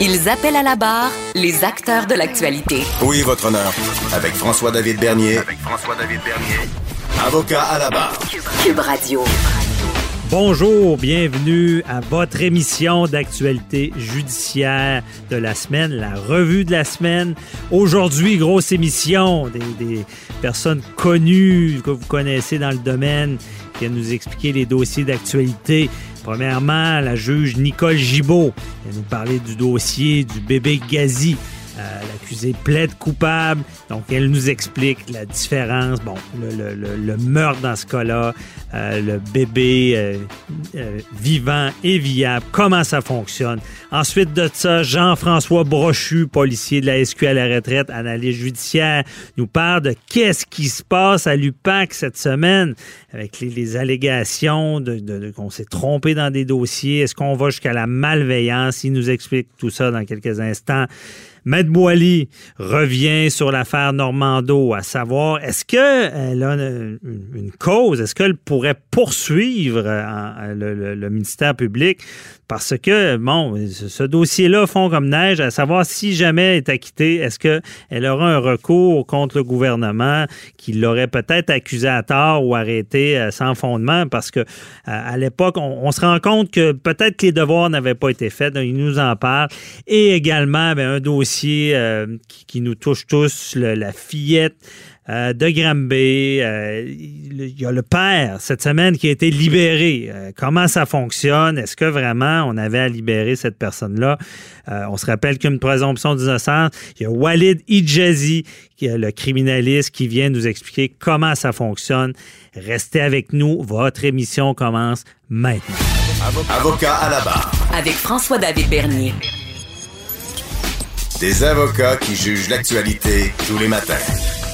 Ils appellent à la barre les acteurs de l'actualité. Oui, votre honneur. Avec François-David Bernier. Avec François-David Bernier. Avocat à la barre. Cube Radio. Bonjour, bienvenue à votre émission d'actualité judiciaire de la semaine, la revue de la semaine. Aujourd'hui, grosse émission, des, des personnes connues que vous connaissez dans le domaine qui viennent nous expliquer les dossiers d'actualité. Premièrement, la juge Nicole Gibault va nous parler du dossier du bébé Gazi. Euh, L'accusé plaide coupable, donc elle nous explique la différence. Bon, le, meurtre dans ce cas-là, euh, le bébé euh, vivant et viable, comment ça fonctionne. Ensuite de ça, Jean-François Brochu, policier de la SQ à la retraite, analyste judiciaire, nous parle de qu'est-ce qui se passe à l'UPAC cette semaine avec les, allégations de- qu'on s'est trompé dans des dossiers. Est-ce qu'on va jusqu'à la malveillance? Il nous explique tout ça dans quelques instants. Maître Boily revient sur l'affaire Normando, à savoir, est-ce qu'elle a une, cause? Est-ce qu'elle pourrait poursuivre euh, le, ministère public? Parce que, bon, ce, dossier-là fond comme neige, à savoir si jamais elle est acquittée, est-ce qu'elle aura un recours contre le gouvernement qui l'aurait peut-être accusé à tort ou arrêté euh, sans fondement? Parce que euh, à l'époque, on, se rend compte que peut-être les devoirs n'avaient pas été faits. Il nous en parle. Et également, ben, un dossier euh, qui, qui nous touche tous, le- la fillette euh, de Granby. Euh, il y a le père cette semaine qui a été libéré. Euh, comment ça fonctionne? Est-ce que vraiment on avait à libérer cette personne-là? Euh, on se rappelle qu'une présomption d'innocence. Il y a Walid Ijazi, qui est le criminaliste, qui vient nous expliquer comment ça fonctionne. Restez avec nous. Votre émission commence maintenant. Avocat à la barre. Avec François-David Bernier. Des avocats qui jugent l'actualité tous les matins.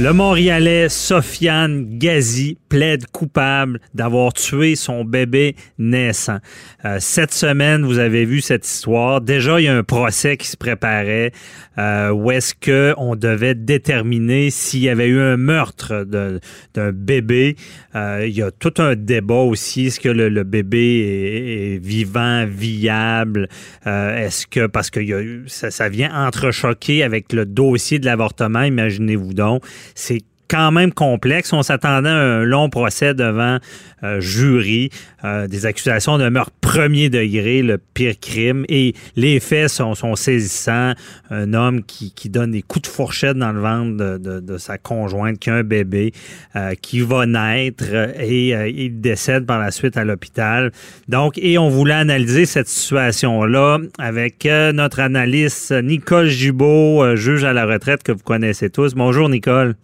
Le Montréalais Sofiane Gazi plaide coupable d'avoir tué son bébé naissant. Euh, cette semaine, vous avez vu cette histoire. Déjà, il y a un procès qui se préparait euh, où est-ce que on devait déterminer s'il y avait eu un meurtre d'un bébé. Euh, il y a tout un débat aussi. Est-ce que le, bébé est, vivant, viable? Euh, est-ce que, parce que il y a ça, ça vient entrechoquer avec le dossier de l'avortement, imaginez-vous donc. C'est quand même complexe. On s'attendait à un long procès devant euh, jury, euh, des accusations de meurtre premier degré, le pire crime. Et les faits sont, sont saisissants. Un homme qui, donne des coups de fourchette dans le ventre de, sa conjointe qui a un bébé euh, qui va naître et euh, il décède par la suite à l'hôpital. Donc, et on voulait analyser cette situation-là avec notre analyste Nicole euh, juge à la retraite que vous connaissez tous. Bonjour Nicole.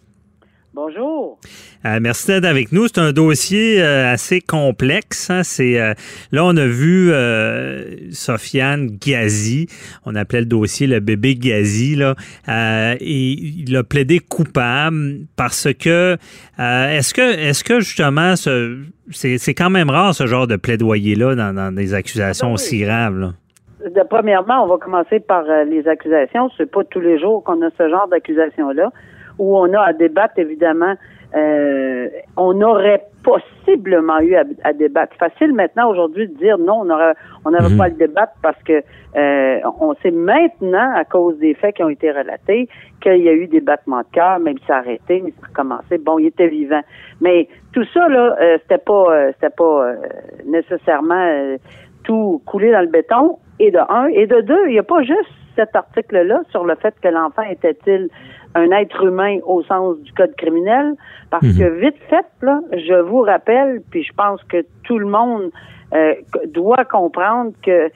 Bonjour. Euh, merci d'être avec nous. C'est un dossier euh, assez complexe. hein. C'est euh, là on a vu Sofiane Gazi. On appelait le dossier le bébé Gazi là. Et il a plaidé coupable parce que est-ce que est-ce que justement ce- c'est c'est quand même rare ce genre de plaidoyer là dans, dans des accusations Ben oui. aussi graves. là. Premièrement, on va commencer par les accusations. C'est pas tous les jours qu'on a ce genre d'accusations-là, où on a à débattre, évidemment. euh, on aurait possiblement eu à, à débattre. Facile maintenant aujourd'hui de dire non, on aurait, on n'avait Mhm. pas à le débattre parce que euh, on sait maintenant, à cause des faits qui ont été relatés, qu'il y a eu des battements de cœur, même a arrêté, mais ça a recommencé. Bon, il était vivant. Mais tout ça, là, euh, c'était pas, euh, c'était pas euh, nécessairement euh, tout coulé dans le béton. Et de un. Et de deux, il n'y a pas juste cet article-là sur le fait que l'enfant était-il un être humain au sens du code criminel, parce Mhm. que vite fait, là, je vous rappelle, puis je pense que tout le monde euh, doit comprendre que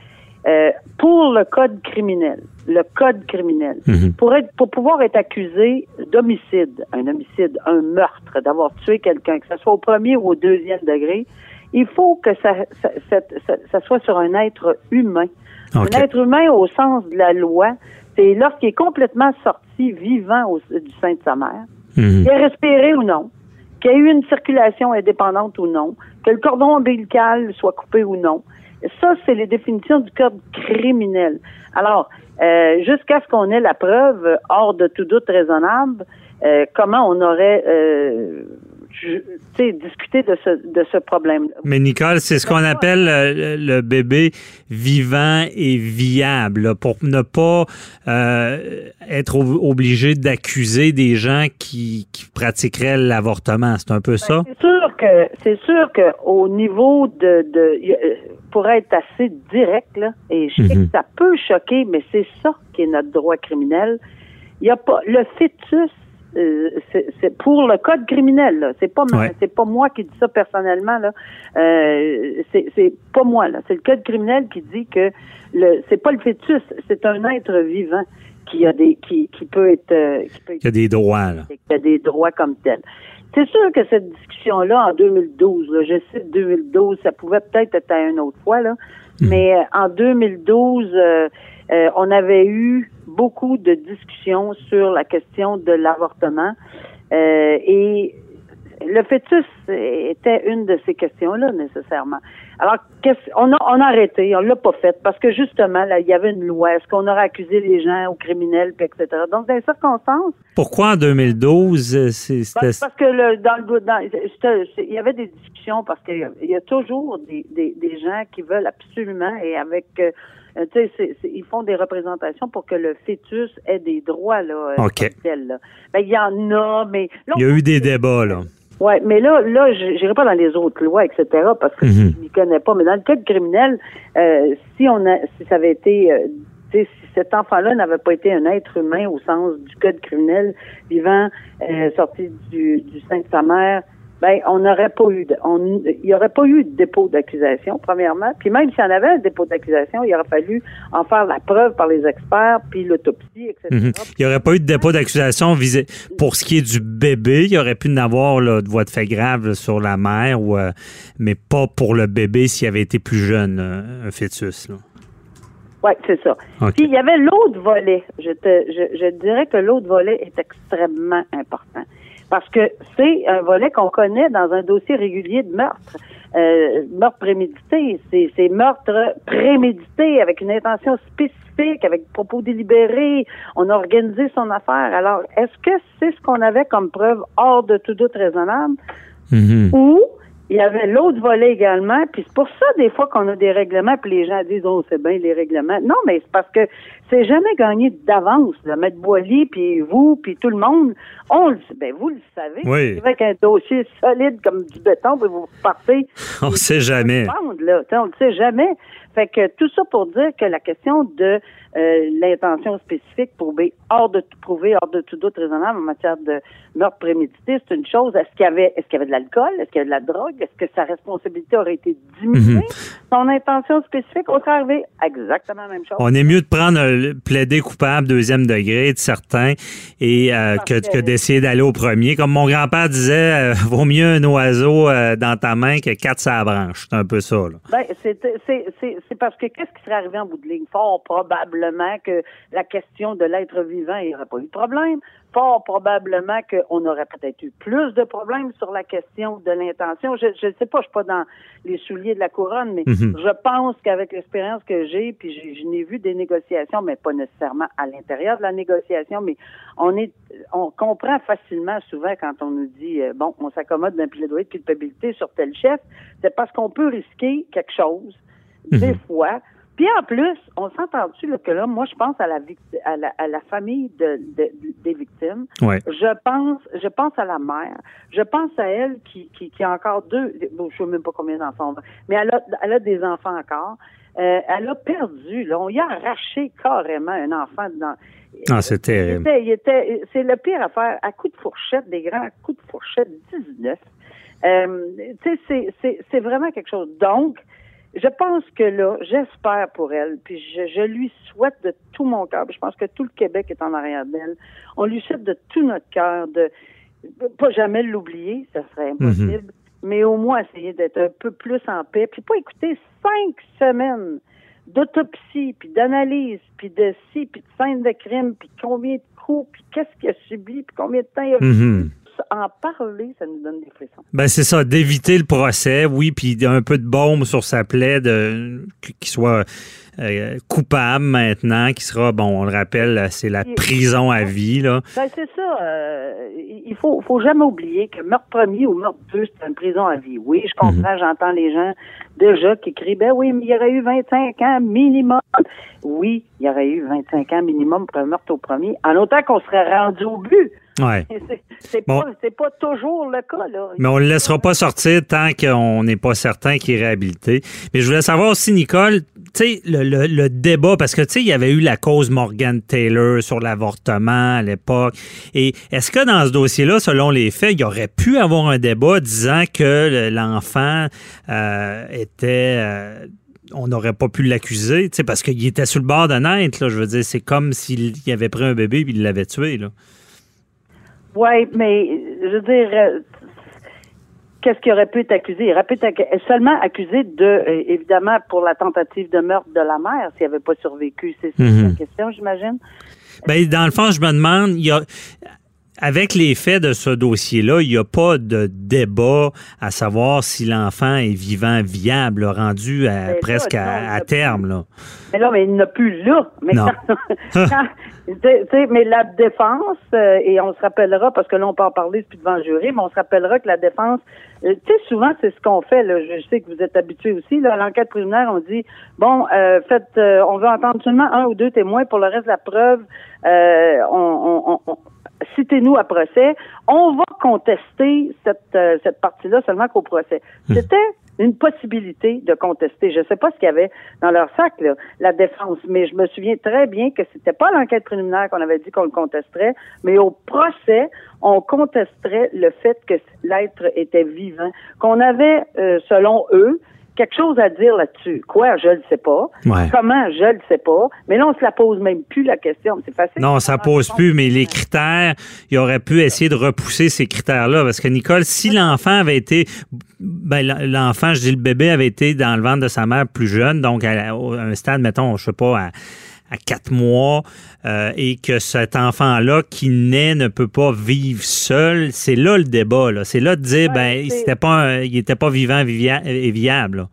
euh, pour le code criminel, le code criminel, Mhm. pour être pour pouvoir être accusé d'homicide, un homicide, un meurtre, d'avoir tué quelqu'un, que ce soit au premier ou au deuxième degré, il faut que ça, ça, ça- ça- soit sur un être humain. Un être humain au sens de la loi, c'est lorsqu'il est complètement sorti vivant au- du sein de sa mère, Mhm. qu'il ait respiré ou non, qu'il y ait eu une circulation indépendante ou non, que le cordon ombilical soit coupé ou non. Ça, c'est les définitions du code criminel. Alors, euh, jusqu'à ce qu'on ait la preuve, hors de tout doute raisonnable, euh, comment on aurait euh, ju- tu sais, discuté de ce, de ce problème Mais Nicole, c'est ce qu'on appelle euh, le bébé vivant et viable, là, pour ne pas euh, être ob- obligé d'accuser des gens qui, qui pratiqueraient l'avortement. C'est un peu ça? C'est sûr que c'est sûr que au niveau de, de euh, pour être assez direct là, et je sais Mhm. que ça peut choquer, mais c'est ça qui est notre droit criminel. Il y a pas le fœtus. Euh, c'est pour le code criminel. là. C'est pas Ouais. c'est pas moi qui dis ça personnellement là. Euh, c'est c'est pas moi là. C'est le code criminel qui dit que le c'est pas le fœtus, c'est un être vivant qui a des qui qui peut être euh, qui peut a des droits, là. y a des droits comme tels. C'est sûr que cette discussion-là, en 2012, là, je cite 2012, ça pouvait peut-être être à une autre fois, là, mais euh, en 2012, euh, euh, on avait eu beaucoup de discussions sur la question de l'avortement euh, et le fœtus était une de ces questions-là, nécessairement. Alors, qu'est-ce- on a, on a arrêté, on l'a pas fait, parce que justement, là, il y avait une loi. Est-ce qu'on aurait accusé les gens aux criminels, puis etc. Donc, dans les circonstances, Pourquoi en 2012, euh, c'est- c'était... parce, parce que le, dans le dans, il y avait des discussions parce qu'il y a- il y a toujours des, des, des gens qui veulent absolument et avec euh, tu sais c'est- c'est- ils font des représentations pour que le fœtus ait des droits là euh, OK. tel, là. Ben, il y en a mais là, Il y a eu des débats, là. Ouais, mais là, là, je n'irai pas dans les autres lois, etc., parce que Mhm. je n'y connais pas. Mais dans le code criminel, euh, si on a, si ça avait été, euh, tu sais, si cet enfant-là n'avait pas été un être humain au sens du code criminel, vivant, euh, sorti du, du sein de sa mère, ben, on n'aurait pas eu, de, on, il n'y aurait pas eu de dépôt d'accusation, premièrement. Puis même s'il y en avait un dépôt d'accusation, il aurait fallu en faire la preuve par les experts, puis l'autopsie, etc. Mhm. Il n'y aurait pas eu de dépôt d'accusation visé. Pour ce qui est du bébé, il y aurait pu en avoir là, de voie de fait grave là, sur la mère, ou, euh, mais pas pour le bébé s'il avait été plus jeune, euh, un fœtus. Oui, c'est ça. Puis il y avait l'autre volet. Je te, je, je dirais que l'autre volet est extrêmement important parce que c'est un volet qu'on connaît dans un dossier régulier de meurtre. Euh, meurtre prémédité, c'est, c'est meurtre prémédité avec une intention spécifique, avec propos délibérés. On a organisé son affaire. Alors, est-ce que c'est ce qu'on avait comme preuve hors de tout doute raisonnable? Mhm. Ou il y avait l'autre volet également, puis c'est pour ça des fois qu'on a des règlements, puis les gens disent oh c'est bien les règlements. Non, mais c'est parce que c'est jamais gagné d'avance. Le maître Boily, puis vous, puis tout le monde, on le ben vous le savez. Oui. Avec un dossier solide comme du béton, puis vous partez. On sait jamais. Là. On le sait jamais. Fait que tout ça pour dire que la question de euh, l'intention spécifique prouvée hors de prouver hors de tout doute raisonnable en matière de meurtre prémédité, c'est une chose. Est-ce qu'il y avait est-ce qu'il y avait de l'alcool, est-ce qu'il y avait de la drogue, est-ce que sa responsabilité aurait été diminuée, Mhm. son intention spécifique, serait arrivé exactement la même chose. On est mieux de prendre un plaider coupable deuxième degré de certains et euh, que, d'essayer d'aller au premier. Comme mon grand-père disait, euh, vaut mieux un oiseau euh, dans ta main que quatre la branche. C'est un peu ça. Là. Ben, c'est, c'est, c'est, c'est parce que qu'est-ce qui serait arrivé en bout de ligne? Fort probablement que la question de l'être vivant, il n'y aurait pas eu de problème. Fort probablement qu'on aurait peut-être eu plus de problèmes sur la question de l'intention. Je ne sais pas, je suis pas dans les souliers de la couronne, mais Mhm. je pense qu'avec l'expérience que j'ai, puis je n'ai vu des négociations, mais pas nécessairement à l'intérieur de la négociation, mais on est, on comprend facilement souvent quand on nous dit, euh, bon, on s'accommode d'un plaidoyer de culpabilité sur tel chef, c'est parce qu'on peut risquer quelque chose, des fois. Puis en plus, on s'entend-tu là, que là, moi, je pense à la, à la, à la famille de, de- des victimes. Ouais. Je pense, je pense à la mère. Je pense à elle qui, qui, qui a encore deux, bon, je sais même pas combien d'enfants, mais elle a, elle a des enfants encore. Euh, elle a perdu. Là. On y a arraché carrément un enfant dans. Ah, c'est terrible. Il était, il était- c'est le pire affaire. À coup de fourchette, des grands coups de fourchette, 19. Euh, tu sais, c'est- c'est- c'est vraiment quelque chose. Donc, je pense que là, j'espère pour elle, puis je, je lui souhaite de tout mon cœur, puis je pense que tout le Québec est en arrière d'elle. On lui souhaite de tout notre cœur de pas jamais l'oublier, ça serait impossible, mais au moins essayer d'être un peu plus en paix, puis pas écouter cinq semaines d'autopsie, puis d'analyse, puis de ci, puis de scène de crime, puis combien de coups, puis qu'est-ce qu'il a subi, puis combien de temps il a Mhm. En parler, ça nous donne des frissons. Ben c'est ça, d'éviter le procès, oui, puis un peu de baume sur sa plaie, de qu'il soit euh, coupable maintenant, qui sera, bon, on le rappelle, c'est la prison à vie, là. Ben, c'est ça. euh, il faut, faut jamais oublier que meurtre premier ou meurtre deux, c'est une prison à vie. Oui, je comprends, j'entends les gens déjà qui crient, ben oui, mais il y aurait eu 25 ans minimum. Oui, il y aurait eu 25 ans minimum pour un meurtre au premier, en autant qu'on serait rendu au but. Ouais. C'est- Bon. pas, toujours le cas, là. Mais on le laissera pas sortir tant qu'on n'est pas certain qu'il est réhabilité. Mais je voulais savoir aussi, Nicole, le, le- le débat, parce que, il y avait eu la cause Morgan Taylor sur l'avortement à l'époque. Et est-ce que dans ce dossier-là, selon les faits, il y aurait pu avoir un débat disant que le- l'enfant euh, était... euh, on n'aurait pas pu l'accuser, parce qu'il était sur le bord de naître, là. Je veux dire, c'est comme s'il avait pris un bébé et il l'avait tué, là. Oui, mais je veux dire, euh, qu'est-ce qu'il aurait pu être accusé? Il aurait pu être seulement accusé de, euh, évidemment, pour la tentative de meurtre de la mère, s'il n'avait pas survécu. C'est ça Mhm. la question, j'imagine? Ben, dans le fond, je me demande, il y a, avec les faits de ce dossier-là, il n'y a pas de débat à savoir si l'enfant est vivant, viable, rendu à- là, presque non, à, terme. Là. Mais là, mais il n'a plus là. Mais Non. quand- quand- mais la défense, euh, et on se rappellera, parce que là, on peut en parler, plus devant le jury, mais on se rappellera que la défense, euh, tu sais, souvent, c'est ce qu'on fait, là. Je sais que vous êtes habitués aussi, là, à l'enquête préliminaire, on dit, bon, euh, faites, euh, on veut entendre seulement un ou deux témoins pour le reste de la preuve, euh, on- on- citez-nous à procès. On va contester cette, euh, cette partie-là seulement qu'au procès. C'était une possibilité de contester. Je ne sais pas ce qu'il y avait dans leur sac, là, la défense, mais je me souviens très bien que c'était pas l'enquête préliminaire qu'on avait dit qu'on le contesterait, mais au procès, on contesterait le fait que l'être était vivant, qu'on avait, euh, selon eux, quelque chose à dire là-dessus. Quoi, je le sais pas. Ouais. Comment, je le sais pas. Mais là, on se la pose même plus la question. C'est facile. Non, ça pose plus, mais les critères, il aurait pu essayer de repousser ces critères-là. Parce que, Nicole, si l'enfant avait été, ben, l'enfant, je dis le bébé, avait été dans le ventre de sa mère plus jeune, donc à, à un stade, mettons, je sais pas, à, à quatre mois, euh, et que cet enfant-là qui naît ne peut pas vivre seul, c'est là le débat. là. C'est là de dire, ben, c'était pas, un- il était pas vivant vivia- et viable. là.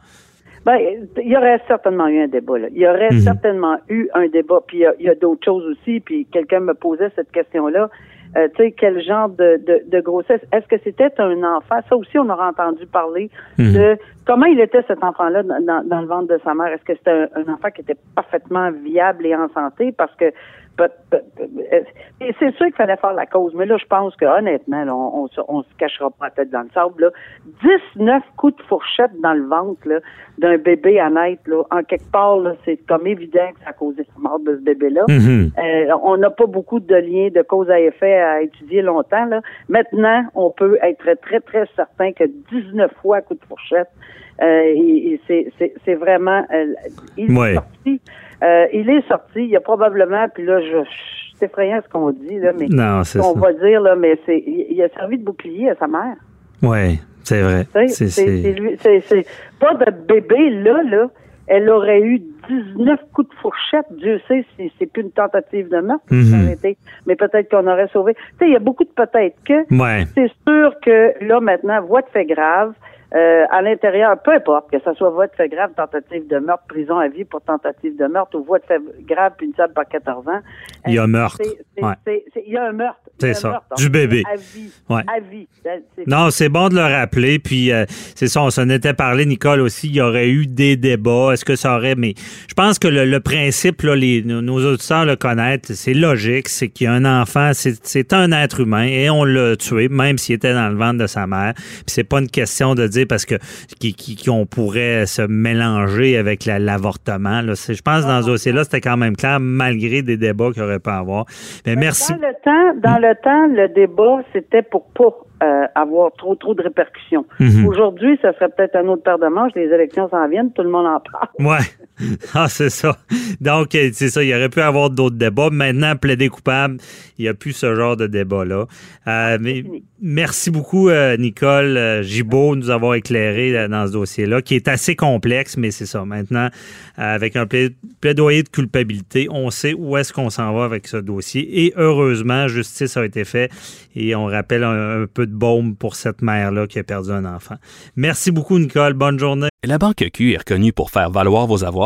Ben, il y aurait certainement eu un débat. Là. Il y aurait Mhm. certainement eu un débat. Puis il y a, il y a d'autres choses aussi. Puis quelqu'un me posait cette question-là. Euh, tu sais, quel genre de, de, de grossesse? Est-ce que c'était un enfant? Ça aussi, on aura entendu parler Mhm. de comment il était cet enfant-là dans, dans- dans le ventre de sa mère. Est-ce que c'était un, un enfant qui était parfaitement viable et en santé? Parce que c'est sûr qu'il fallait faire la cause, mais là, je pense que honnêtement, là, on, on, se- on se cachera pas la tête dans le sable. Là. 19 coups de fourchette dans le ventre là, d'un bébé à naître, là, en quelque part, c'est comme évident que ça a causé la mort de ce bébé-là. Mhm. Euh, on n'a pas beaucoup de liens de cause à effet à étudier longtemps. Là. Maintenant, on peut être très, très certain que 19 fois coup de fourchette, euh, et, et c'est- vraiment... euh, il Ouais. est sorti. Euh, il est sorti. Il y a probablement... Puis là, je, c'est effrayant ce qu'on dit, là, mais Non, c'est on ça. va dire, là, mais c'est il a servi de bouclier à sa mère. Oui, c'est vrai. C'est- C'est lui- c'est- c'est pas de bébé là, là. Elle aurait eu 19 coups de fourchette. Dieu sait si c'est plus une tentative de meurtre. Mhm. Mais peut-être qu'on aurait sauvé. Tu sais, il y a beaucoup de peut-être que. Ouais. C'est sûr que là, maintenant, voie de fait grave, euh, à l'intérieur, peu importe, que ce soit voie de fait grave, tentative de meurtre, prison à vie pour tentative de meurtre ou voie de fait grave punissable par 14 ans. Il y a euh, meurtre. Ouais. Il y a un meurtre. C'est un ça. meurtre. Du bébé. À vie. Ouais. À vie. C'est- Non, c'est bon de le rappeler. Puis euh, c'est ça, on s'en était parlé, Nicole aussi. Il y aurait eu des débats. Est-ce que ça aurait. Mais je pense que le, le principe, là, les, nos, auditeurs le connaissent, c'est logique. C'est qu'il y a un enfant, c'est c'est un être humain et on l'a tué, même s'il était dans le ventre de sa mère. Puis c'est pas une question de dire parce que qu'on pourrait se mélanger avec l'avortement. je pense que dans ce dossier-là, c'était quand même clair, malgré des débats qu'il aurait pas à avoir. Mais merci. Dans le temps, dans le temps, le débat, c'était pour pas euh, avoir trop trop de répercussions. Mhm. Aujourd'hui, ça serait peut-être un autre paire de manches. Les élections s'en viennent, tout le monde en parle. Ouais. Ah, c'est ça. Donc, euh, c'est ça. Il y aurait pu avoir d'autres débats. Maintenant, plaider coupable, il n'y a plus ce genre de débat-là. Euh, mais merci beaucoup, euh, Nicole euh, Gibault, de nous avoir éclairé dans ce dossier-là, qui est assez complexe, mais c'est ça. Maintenant, avec un plaidoyer de culpabilité, on sait où est-ce qu'on s'en va avec ce dossier. Et heureusement, justice a été faite et on rappelle un, peu de baume pour cette mère-là qui a perdu un enfant. Merci beaucoup, Nicole. Bonne journée. La Banque Q est reconnue pour faire valoir vos avoirs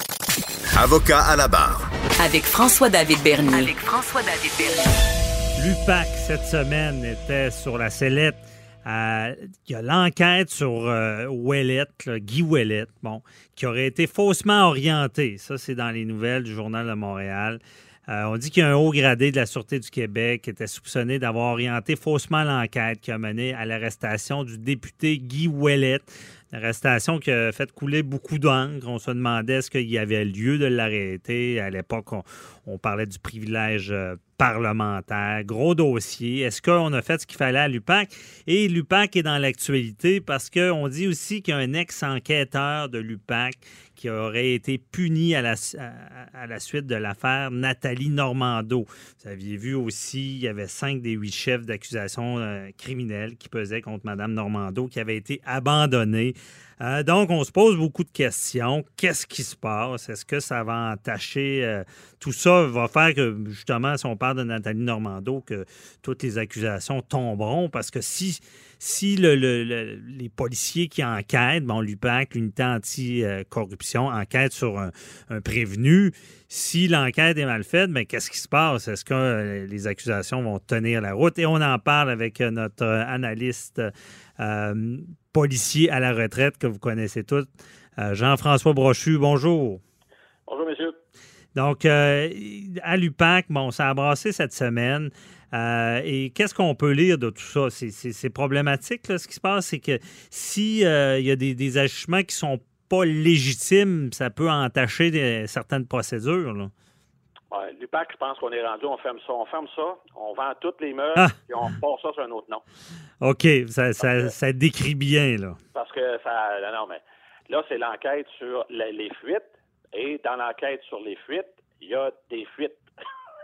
Avocat à la barre. Avec François-David Bernier. Avec François-David Bernier. L'UPAC, cette semaine, était sur la sellette. Euh, il y a l'enquête sur euh, Guy Ouellet, bon, qui aurait été faussement orienté. Ça, c'est dans les nouvelles du Journal de Montréal. Euh, on dit qu'il y a un haut gradé de la Sûreté du Québec qui était soupçonné d'avoir orienté faussement l'enquête qui a mené à l'arrestation du député Guy Ouellet. Arrestation qui a fait couler beaucoup d'encre. On se demandait est-ce qu'il y avait lieu de l'arrêter. À l'époque, on, parlait du privilège euh, parlementaire. Gros dossier. Est-ce qu'on a fait ce qu'il fallait à l'UPAC? Et l'UPAC est dans l'actualité parce qu'on dit aussi qu'il y a un ex-enquêteur de l'UPAC qui aurait été puni à la, suite de l'affaire Nathalie Normando. Vous aviez vu aussi, il y avait cinq des huit chefs d'accusation euh, criminels qui pesaient contre Mme Normando qui avaient été abandonnés. Euh, donc, on se pose beaucoup de questions. Qu'est-ce qui se passe? Est-ce que ça va entacher? Euh, tout ça va faire que, justement, si on parle de Nathalie Normando, que toutes les accusations tomberont? Parce que si si les policiers qui enquêtent, bon, l'UPAC, l'unité anti-corruption, enquête sur un, prévenu, si l'enquête est mal faite, mais ben, qu'est-ce qui se passe? Est-ce que euh, les accusations vont tenir la route? Et on en parle avec notre analyste policier à la retraite que vous connaissez tous, Jean-François Brochu. Bonjour. Bonjour, monsieur. Donc, à l'UPAC, bon, ça a brassé cette semaine. Euh, et qu'est-ce qu'on peut lire de tout ça? C'est problématique, là, ce qui se passe, c'est que s'il euh, il y a des, des agissements qui sont pas légitimes, ça peut entacher certaines procédures. Là. Ouais, L'UPAC, je pense qu'on est rendu, on ferme ça, on ferme ça, on vend toutes les meubles, ah! et on passe ça sur un autre nom. OK, ça, ça, ça, décrit bien, là. Parce que ça. Non, mais là, c'est l'enquête sur les fuites, et dans l'enquête sur les fuites, il y a des fuites.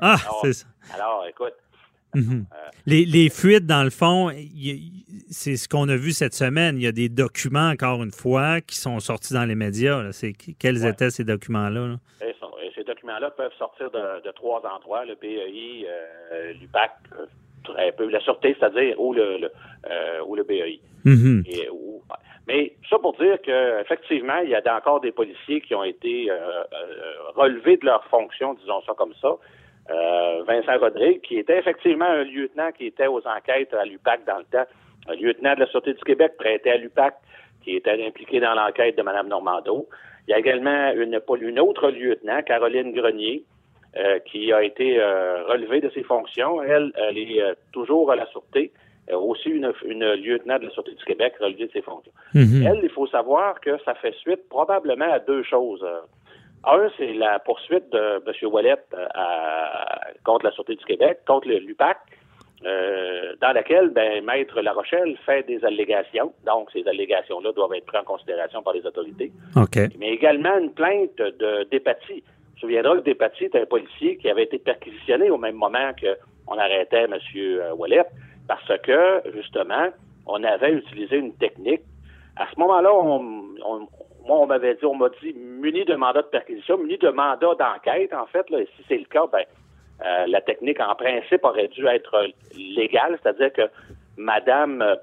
Ah, c'est ça. Alors, écoute, Mhm. Euh, les, fuites, dans le fond, c'est ce qu'on a vu cette semaine. Il y a des documents, encore une fois, qui sont sortis dans les médias. C'est, quels étaient ces documents-là? Ces documents-là peuvent sortir de, trois endroits, le BEI, euh, l'UPAC, euh, très peu, la Sûreté, c'est-à-dire, ou le, le BEI. Mhm. mais ça pour dire qu'effectivement, il y a encore des policiers qui ont été relevés de leur fonction, disons ça comme ça, euh, Vincent Rodrigue, qui était effectivement un lieutenant qui était aux enquêtes à l'UPAC dans le temps, un lieutenant de la Sûreté du Québec prêté à l'UPAC, qui était impliqué dans l'enquête de Mme Normando. Il y a également une, une autre lieutenant, Caroline Grenier, euh, qui a été euh, relevée de ses fonctions. Elle, elle est toujours à la Sûreté, aussi une, lieutenant de la Sûreté du Québec relevée de ses fonctions. Mm-hmm. Elle, il faut savoir que ça fait suite probablement à deux choses. Un, c'est la poursuite de M. Wallet euh, contre la Sûreté du Québec, contre le l'UPAC, euh, dans laquelle ben, Maître La Rochelle fait des allégations. Donc, ces allégations-là doivent être prises en considération par les autorités. Mais également une plainte de Despatie. Je me souviendra que Despatie était un policier qui avait été perquisitionné au même moment qu'on arrêtait M. Wallet parce que, justement, on avait utilisé une technique. À ce moment-là, on, moi, on m'avait dit, on m'a dit, muni de mandat de perquisition, muni de mandat d'enquête, en fait, là, et si c'est le cas, ben, euh, la technique, en principe, aurait dû être légale, c'est-à-dire que Madame, euh,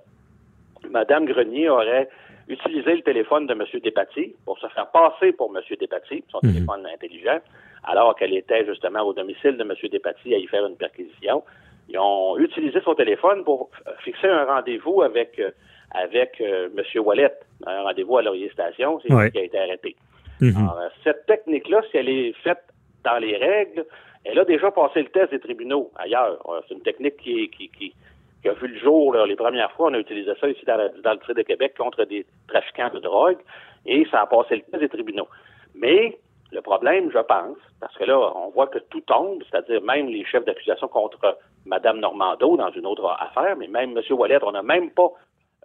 Madame Grenier aurait utilisé le téléphone de M. Despatie pour se faire passer pour M. Despatie, son téléphone intelligent, alors qu'elle était justement au domicile de M. Despatie à y faire une perquisition. Ils ont utilisé son téléphone pour fixer un rendez-vous avec euh, avec M. Wallet, un rendez-vous à Laurier Station, c'est Ouais. lui qui a été arrêté. Mhm. Alors, cette technique-là, si elle est faite dans les règles, elle a déjà passé le test des tribunaux ailleurs. Euh, C'est une technique qui, est- qui, qui, qui a vu le jour là, les premières fois. On a utilisé ça ici dans, la- dans le Tré de Québec contre des trafiquants de drogue et ça a passé le test des tribunaux. Mais le problème, je pense, parce que là, on voit que tout tombe, c'est-à-dire même les chefs d'accusation contre Mme Normando dans une autre affaire, mais même M. Wallet, on n'a même pas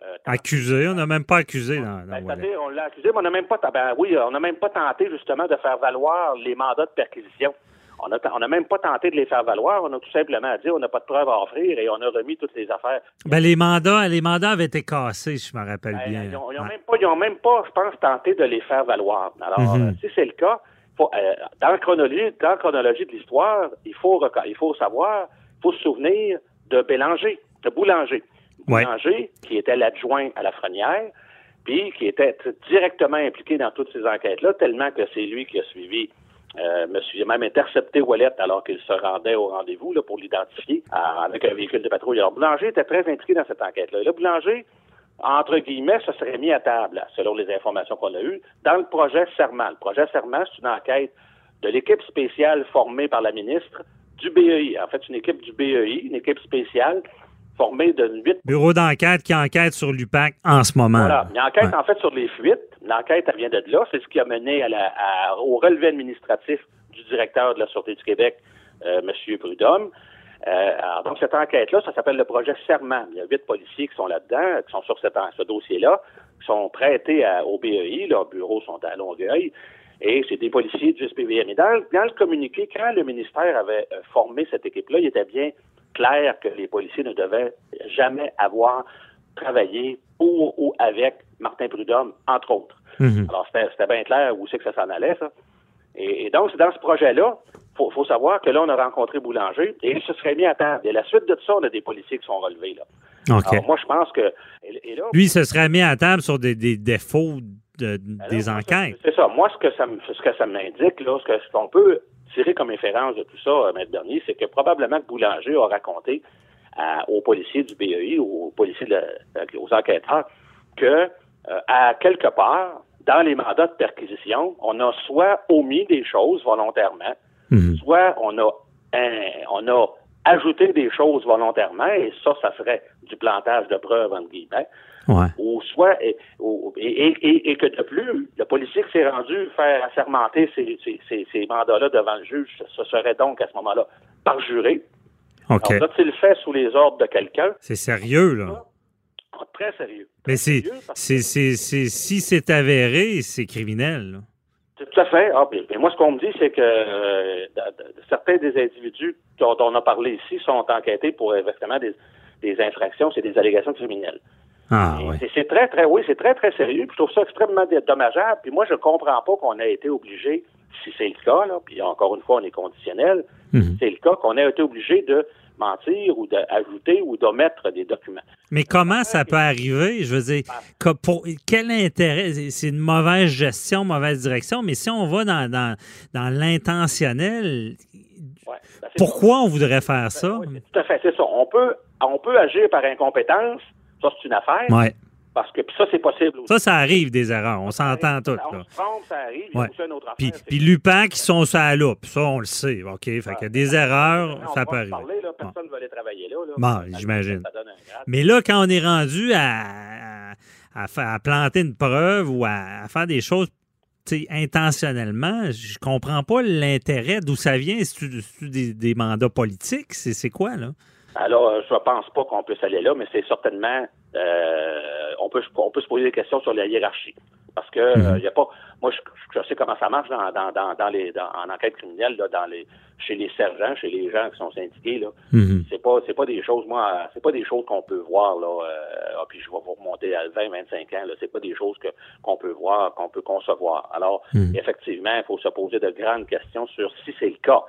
euh, Accusé, on n'a même pas accusé dans, dans ben, c'est-à-dire, on l'a accusé, mais on n'a même pas, ben oui, on n'a même pas tenté justement de faire valoir les mandats de perquisition. On a- on n'a même pas tenté de les faire valoir. On a tout simplement dit on n'a pas de preuves à offrir et on a remis toutes les affaires. Ben, les mandats, les mandats avaient été cassés, si je me rappelle Ben, bien. ils n'ont Ouais. même pas, ils ont même pas, je pense, tenté de les faire valoir. Alors, Mhm. euh, si c'est le cas, faut, euh, dans, la chronologie, dans la chronologie de l'histoire, il faut, il faut savoir, il faut se souvenir de Bélanger, de Boulanger. Ouais. Boulanger, qui était l'adjoint à la Frenière, puis qui était directement impliqué dans toutes ces enquêtes-là, tellement que c'est lui qui a suivi euh, monsieur, même intercepté Wallet alors qu'il se rendait au rendez-vous pour l'identifier euh, avec un véhicule de patrouille. Alors, Boulanger était très impliqué dans cette enquête-là. Et là, Boulanger, entre guillemets, se serait mis à table, selon les informations qu'on a eues, dans le projet Serment. Le projet Serment, c'est une enquête de l'équipe spéciale formée par la ministre du BEI. En fait, une équipe du BEI, une équipe spéciale formée de huit Bureau d'enquête qui enquête sur l'UPAC en ce moment. voilà. Une enquête, Ouais. en fait, sur les fuites. L'enquête, elle vient de là. C'est ce qui a mené à la- à- au relevé administratif du directeur de la Sûreté du Québec, euh, M. Prudhomme. Euh, alors, donc, cette enquête-là, ça s'appelle le projet Serment. Il y a huit policiers qui sont là-dedans, qui sont sur ce dossier-là, qui sont prêtés à- au BEI. Leurs bureaux sont à Longueuil. Et c'est des policiers du SPVM. Et dans, le- dans le communiqué, quand le ministère avait euh, formé cette équipe-là, il était bien clair que les policiers ne devaient jamais avoir travaillé pour ou avec Martin Prudhomme, entre autres. Mhm. Alors, c'était bien clair où c'est que ça s'en allait, ça. Et, et donc, c'est dans ce projet-là, faut, faut savoir que là, on a rencontré Boulanger et il se serait mis à table. Et la suite de ça, on a des policiers qui sont relevés, là. OK. Alors, moi, je pense que... Et, et là, Lui, se serait mis à table sur des, des défauts de- Alors, des enquêtes. C'est ça. Moi, ce que ça, ce que ça m'indique, là, ce qu'on peut tirer comme inférence de tout ça, euh, Maître Bernier, c'est que probablement que Boulanger a raconté à- aux policiers du BEI, aux policiers, de la- aux enquêteurs, que euh, à quelque part, dans les mandats de perquisition, on a soit omis des choses volontairement, Mhm. soit on a on a ajouté des choses volontairement, et ça, ça serait du plantage de preuves, entre guillemets Ouais. ou soit et, ou- et, et- et- et que de plus, le policier qui s'est rendu faire assermenter ces, ces, ces, ces mandats-là devant le juge, ce serait donc à ce moment-là parjuré. OK. Alors là, le fait sous les ordres de quelqu'un, C'est sérieux, là. ah, très sérieux. Mais Très c'est, c'est- si c'est avéré, c'est criminel. là. Tout à fait. Ah, puis- puis moi, ce qu'on me dit, c'est que euh, certains des individus dont on a parlé ici sont enquêtés pour effectivement des, des infractions, c'est des allégations criminelles. Ah, ouais. c'est- très, très, oui, c'est très, très sérieux. Puis je trouve ça extrêmement dommageable. Puis moi, je comprends pas qu'on ait été obligé, si c'est le cas, là, puis encore une fois, on est conditionnel, Mhm. c'est le cas qu'on ait été obligé de mentir ou d'ajouter ou d'omettre des documents. Mais comment ça peut arriver? Je veux dire, que- pour, quel intérêt? C'est- une mauvaise gestion, mauvaise direction, mais si on va dans, dans, dans l'intentionnel, Ouais. Ben, pourquoi on voudrait faire ça. ça? Oui, tout à fait, c'est ça. On peut, on peut agir par incompétence, ça c'est une affaire, Ouais. Parce que ça c'est possible aussi. Ça, ça arrive des erreurs. On s'entend tout. On se trompe, ça arrive. Il y a Ouais. aussi une autre affaire. Puis, l'UPAC, qui sont sur la loupe. Ça, on le sait. OK? Fait que des erreurs, on ça peut arriver. parler, là, personne ne va aller travailler là. là. Bon, Ça- j'imagine. Mais là, quand on est rendu à, à, planter une preuve ou à, à faire des choses intentionnellement, je comprends pas l'intérêt d'où ça vient? C'est-tu des, des mandats politiques? C'est quoi, là? Alors, euh, je ne pense pas qu'on puisse aller là, mais c'est certainement, euh, on, peut, on peut se poser des questions sur la hiérarchie. Parce que Mhm. euh, il y a pas, moi, je, je sais comment ça marche dans, dans, dans, dans les, en enquête criminelle, là, dans les, chez les sergents, chez les gens qui sont syndiqués, là. Mhm. C'est pas, c'est pas des choses, moi, c'est pas des choses qu'on peut voir, là, euh, ah, puis je vais vous remonter à 20, 25 ans, là. C'est pas des choses que, qu'on peut voir, qu'on peut concevoir. Alors, Mhm. effectivement, il faut se poser de grandes questions sur si c'est le cas.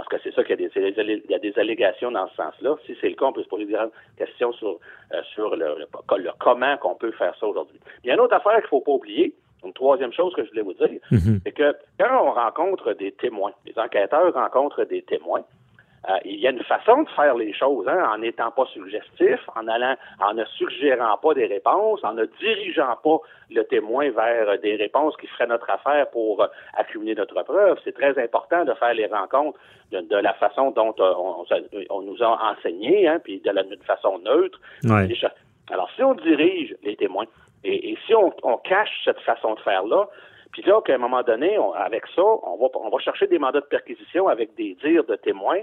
Parce que c'est ça qu'il y, a des, il y a des allégations dans ce sens-là. Si c'est le cas, on peut se poser des questions sur, euh, sur le, le, comment qu'on peut faire ça aujourd'hui. Il y a une autre affaire qu'il ne faut pas oublier, une troisième chose que je voulais vous dire, Mhm. c'est que quand on rencontre des témoins, les enquêteurs rencontrent des témoins, euh, il y a une façon de faire les choses, hein, en n'étant pas suggestif, en allant, en ne suggérant pas des réponses, en ne dirigeant pas le témoin vers des réponses qui feraient notre affaire pour euh, accumuler notre preuve. C'est très important de faire les rencontres de, de la façon dont euh, on, on, nous a enseigné, hein, puis de la façon neutre. Ouais. Alors, si on dirige les témoins et, et si on, on, cache cette façon de faire-là, puis là, qu'à un moment donné, on, avec ça, on va, on va chercher des mandats de perquisition avec des dires de témoins,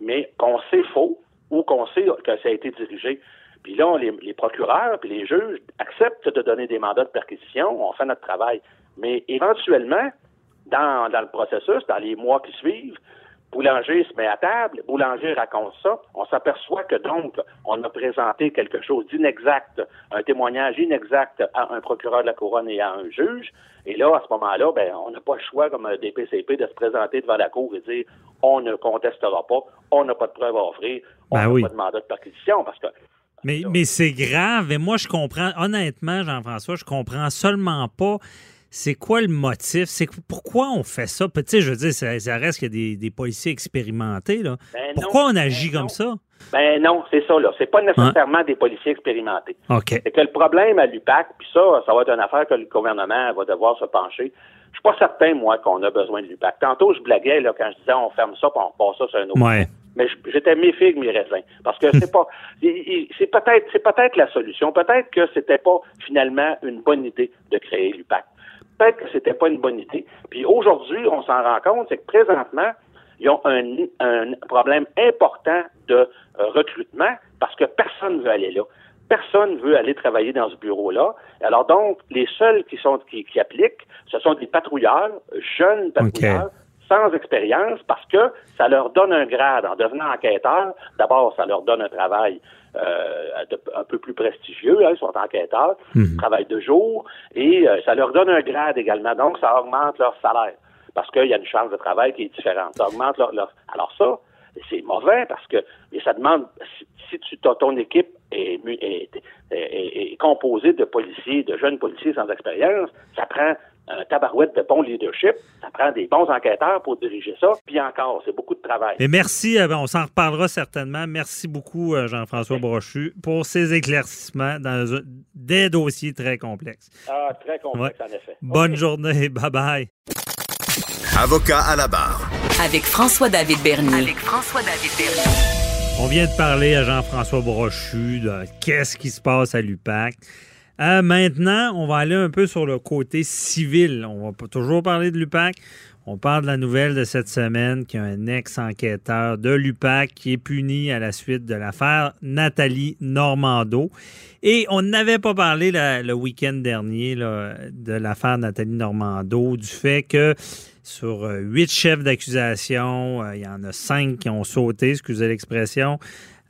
mais qu'on sait faux ou qu'on sait que ça a été dirigé. Puis là, les, procureurs puis les juges acceptent de donner des mandats de perquisition, on fait notre travail. Mais éventuellement, dans, dans le processus, dans les mois qui suivent, Boulanger se met à table, Boulanger raconte ça, on s'aperçoit que donc on a présenté quelque chose d'inexact, un témoignage inexact à un procureur de la couronne et à un juge, et là, à ce moment-là, ben, on n'a pas le choix, comme des PCP, de se présenter devant la cour et dire on ne contestera pas, on n'a pas de preuves à offrir, on n'a ben oui. pas de mandat de perquisition, parce que mais, mais c'est grave. Et moi, je comprends, honnêtement, Jean-François, je comprends seulement pas c'est quoi le motif? C'est pourquoi on fait ça? Tu sais, je veux dire, ça, ça reste qu'il y a des, des, policiers expérimentés. Là. Ben pourquoi non, on agit ben comme ça? Ben non, c'est ça, là. C'est pas nécessairement hein? des policiers expérimentés. OK. C'est que le problème à l'UPAC, puis ça, ça va être une affaire que le gouvernement va devoir se pencher. Je suis pas certain, moi, qu'on a besoin de l'UPAC. Tantôt, je blaguais là, quand je disais on ferme ça puis on passe ça sur un autre. Ouais. Mais j'étais méfié de mes raisins. Parce que c'est pas c'est peut-être c'est peut-être la solution. Peut-être que c'était pas finalement une bonne idée de créer l'UPAC peut-être que c'était pas une bonne idée. Puis aujourd'hui, on s'en rend compte, c'est que présentement, ils ont un, un problème important de euh, recrutement parce que personne ne veut aller là. Personne veut aller travailler dans ce bureau-là. Alors donc, les seuls qui sont qui, qui, appliquent, ce sont des patrouilleurs, jeunes patrouilleurs, okay. sans expérience, parce que ça leur donne un grade. En devenant enquêteur, d'abord, ça leur donne un travail euh, un peu plus prestigieux, hein, ils sont enquêteurs, Mhm. mmh. travaillent de jour, et euh, ça leur donne un grade également, donc ça augmente leur salaire, parce qu'il y a une charge de travail qui est différente, ça augmente leur... leur... Alors ça, c'est mauvais, parce que et ça demande, si, si tu, ton équipe est, est, est, est, composée de policiers, de jeunes policiers sans expérience, ça prend un tabarouette de bon leadership, ça prend des bons enquêteurs pour diriger ça, puis encore, c'est beaucoup de travail. Et merci, euh, on s'en reparlera certainement. Merci beaucoup, euh, Jean-François Brochu, pour ces éclaircissements dans des dossiers très complexes. Ah, très complexe, ouais. en effet. Bonne okay. journée, bye-bye. Avocat à la barre. Avec François-David Bernier. Avec François-David Bernier. On vient de parler à Jean-François Brochu de qu'est-ce qui se passe à l'UPAC. Euh, maintenant, on va aller un peu sur le côté civil. On va toujours parler de l'UPAC. On parle de la nouvelle de cette semaine qu'il y a un ex-enquêteur de l'UPAC qui est puni à la suite de l'affaire Nathalie Normando. Et on n'avait pas parlé le week-end dernier de l'affaire Nathalie Normando, du fait que sur euh, huit chefs d'accusation, euh, il y en a cinq qui ont sauté, excusez l'expression.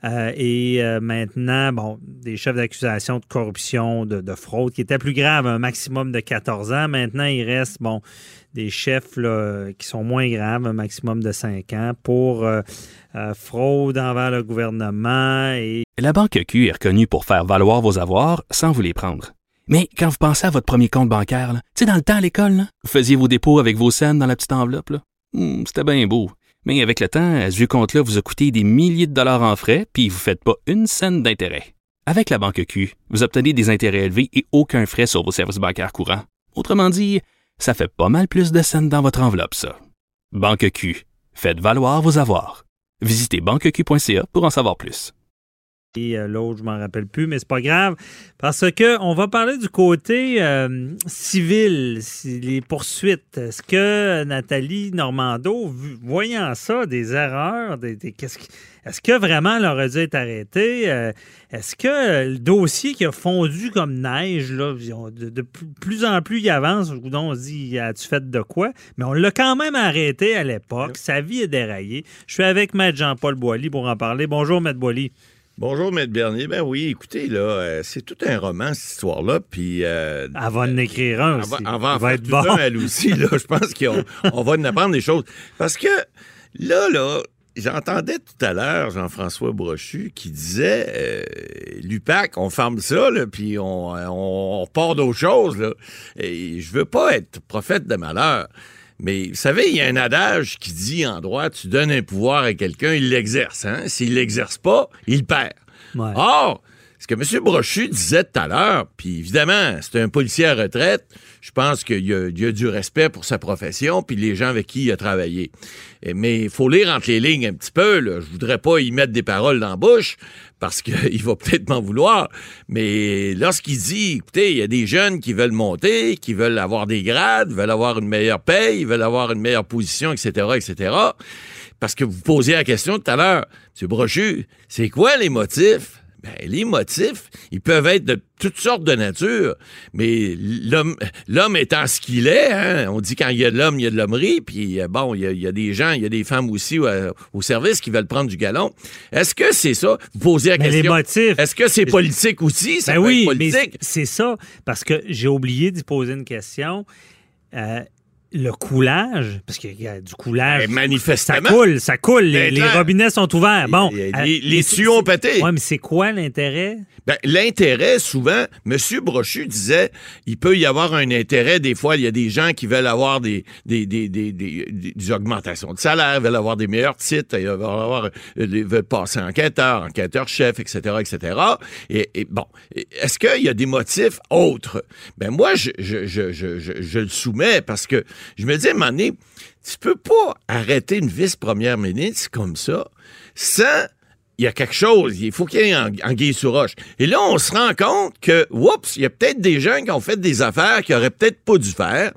Euh, et maintenant, bon, des chefs d'accusation de corruption, de, de, fraude, qui étaient plus graves, un maximum de 14 ans. Maintenant, il reste, bon, des chefs là, qui sont moins graves, un maximum de 5 ans, pour euh, fraude envers le gouvernement. Et... La Banque Q est reconnue pour faire valoir vos avoirs sans vous les prendre. Mais quand vous pensez à votre premier compte bancaire, tu sais, dans le temps à l'école, vous faisiez vos dépôts avec vos scènes dans la petite enveloppe. Mmh, C'était bien beau. Mais avec le temps, ce vieux compte-là vous a coûté des milliers de dollars en frais, puis vous ne faites pas une scène d'intérêt. Avec la banque Q, vous obtenez des intérêts élevés et aucun frais sur vos services bancaires courants. Autrement dit, ça fait pas mal plus de scènes dans votre enveloppe, ça. Banque Q, faites valoir vos avoirs. Visitez banqueq.ca pour en savoir plus. Et euh, l'autre, je m'en rappelle plus, mais c'est pas grave, parce que on va parler du côté euh, civil, les poursuites. Est-ce que Nathalie Normando, voyant ça, des erreurs, des, des qu'est-ce qui, est-ce que vraiment elle aurait dû être arrêtée? Euh, est-ce que le dossier qui a fondu comme neige, là, de, de plus en plus il avance, on se dit, as-tu fait de quoi? Mais on l'a quand même arrêté à l'époque. Sa vie est déraillée. Je suis avec Maître Jean-Paul Boilly pour en parler. Bonjour, Maître Boilly. Bonjour, Maître Bernier. Ben oui, écoutez, là, euh, c'est tout un roman, cette histoire-là. Puis. Euh, elle va en écrire un aussi. Elle va, elle va en faire tout bon. un, elle aussi, là. Je pense qu'on on va en apprendre des choses. Parce que Là, là, j'entendais tout à l'heure Jean-François Brochu qui disait euh, l'UPAC, on ferme ça, là, puis on, on, on part d'autre chose. Là. Et je veux pas être prophète de malheur. Mais vous savez, il y a un adage qui dit en droit, tu donnes un pouvoir à quelqu'un, il l'exerce. Hein? S'il l'exerce pas, il perd. Ouais. Or, ce que M. Brochu disait tout à l'heure, puis évidemment, c'est un policier à retraite, je pense qu'il y, a- du respect pour sa profession, puis les gens avec qui il a travaillé. Mais il faut lire entre les lignes un petit peu. Là. Je voudrais pas y mettre des paroles dans la bouche, parce qu'il va peut-être m'en vouloir. Mais lorsqu'il dit, écoutez, il y a des jeunes qui veulent monter, qui veulent avoir des grades, veulent avoir une meilleure paye, veulent avoir une meilleure position, etc., etc., parce que vous posiez la question tout à l'heure, M. Brochu, c'est quoi les motifs? Ben, les motifs, ils peuvent être de toutes sortes de nature, mais l'homme, l'homme étant ce qu'il est, hein, on dit quand il y a de l'homme, il y a de l'hommerie, puis euh, bon, il y, a, il y a des gens, il y a des femmes aussi euh, au service qui veulent prendre du galon. Est-ce que c'est ça? Vous posez la Mais les question. motifs. Est-ce que c'est politique aussi? Ça Ben oui, politique. c'est ça, parce que j'ai oublié d'y poser une question. Euh, le coulage, parce qu'il y a du coulage. Ben, ça manifestement. coule, ça coule. Les, Ben, les robinets sont ouverts. Bon. Les- euh, les- tuyaux ont pété. Ouais, mais c'est quoi l'intérêt? Ben, l'intérêt, souvent, M. Brochu disait, il peut y avoir un intérêt. Des fois, il y a des gens qui veulent avoir des, des, des, des, des- des- des augmentations de salaire, veulent avoir des meilleurs titres, ils veulent, avoir, euh, veulent passer enquêteur, enquêteur-chef, etc., etc. Et, et bon, est-ce qu'il y a des motifs autres? Ben, moi, je, je, je, je, je, je le soumets parce que je me dis, à tu peux pas arrêter une vice-première ministre comme ça sans il y a quelque chose, il faut qu'il y ait un anguille sous roche. Et là, on se rend compte que, oups, il y a peut-être des gens qui ont fait des affaires qu'ils auraient peut-être pas dû faire.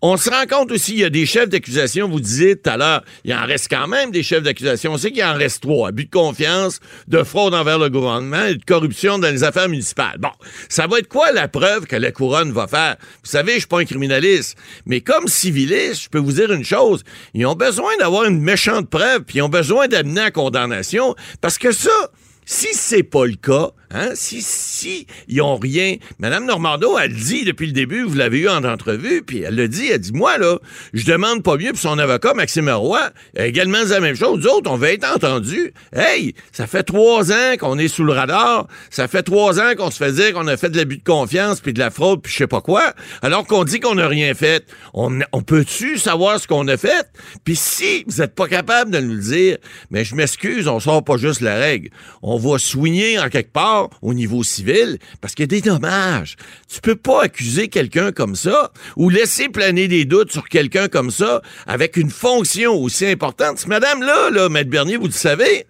On se rend compte aussi, il y a des chefs d'accusation, vous disiez tout à l'heure, il en reste quand même des chefs d'accusation. On sait qu'il en reste trois. Abus de confiance, de fraude envers le gouvernement et de corruption dans les affaires municipales. Bon, ça va être quoi la preuve que la couronne va faire? Vous savez, je suis pas un criminaliste, mais comme civiliste, je peux vous dire une chose. Ils ont besoin d'avoir une méchante preuve, puis ils ont besoin d'amener à condamnation, parce que ça, si c'est pas le cas, hein, si, si ils ont rien, Madame Normando, elle dit depuis le début, vous l'avez eu en entrevue, puis elle le dit, elle dit, moi, là, je demande pas mieux, puis son avocat, Maxime Roy, également la même chose. Nous autres, on va être entendus. Hey, ça fait trois ans qu'on est sous le radar, ça fait trois ans qu'on se fait dire qu'on a fait de l'abus de confiance, puis de la fraude, puis je sais pas quoi, alors qu'on dit qu'on n'a rien fait. On, peut-tu savoir ce qu'on a fait? Puis si vous êtes pas capable de nous le dire, mais je m'excuse, on sort pas juste la règle. On va soigner en quelque part au niveau civil parce qu'il y a des dommages. Tu peux pas accuser quelqu'un comme ça ou laisser planer des doutes sur quelqu'un comme ça avec une fonction aussi importante. Ce madame-là, là, Maître Bernier, vous le savez,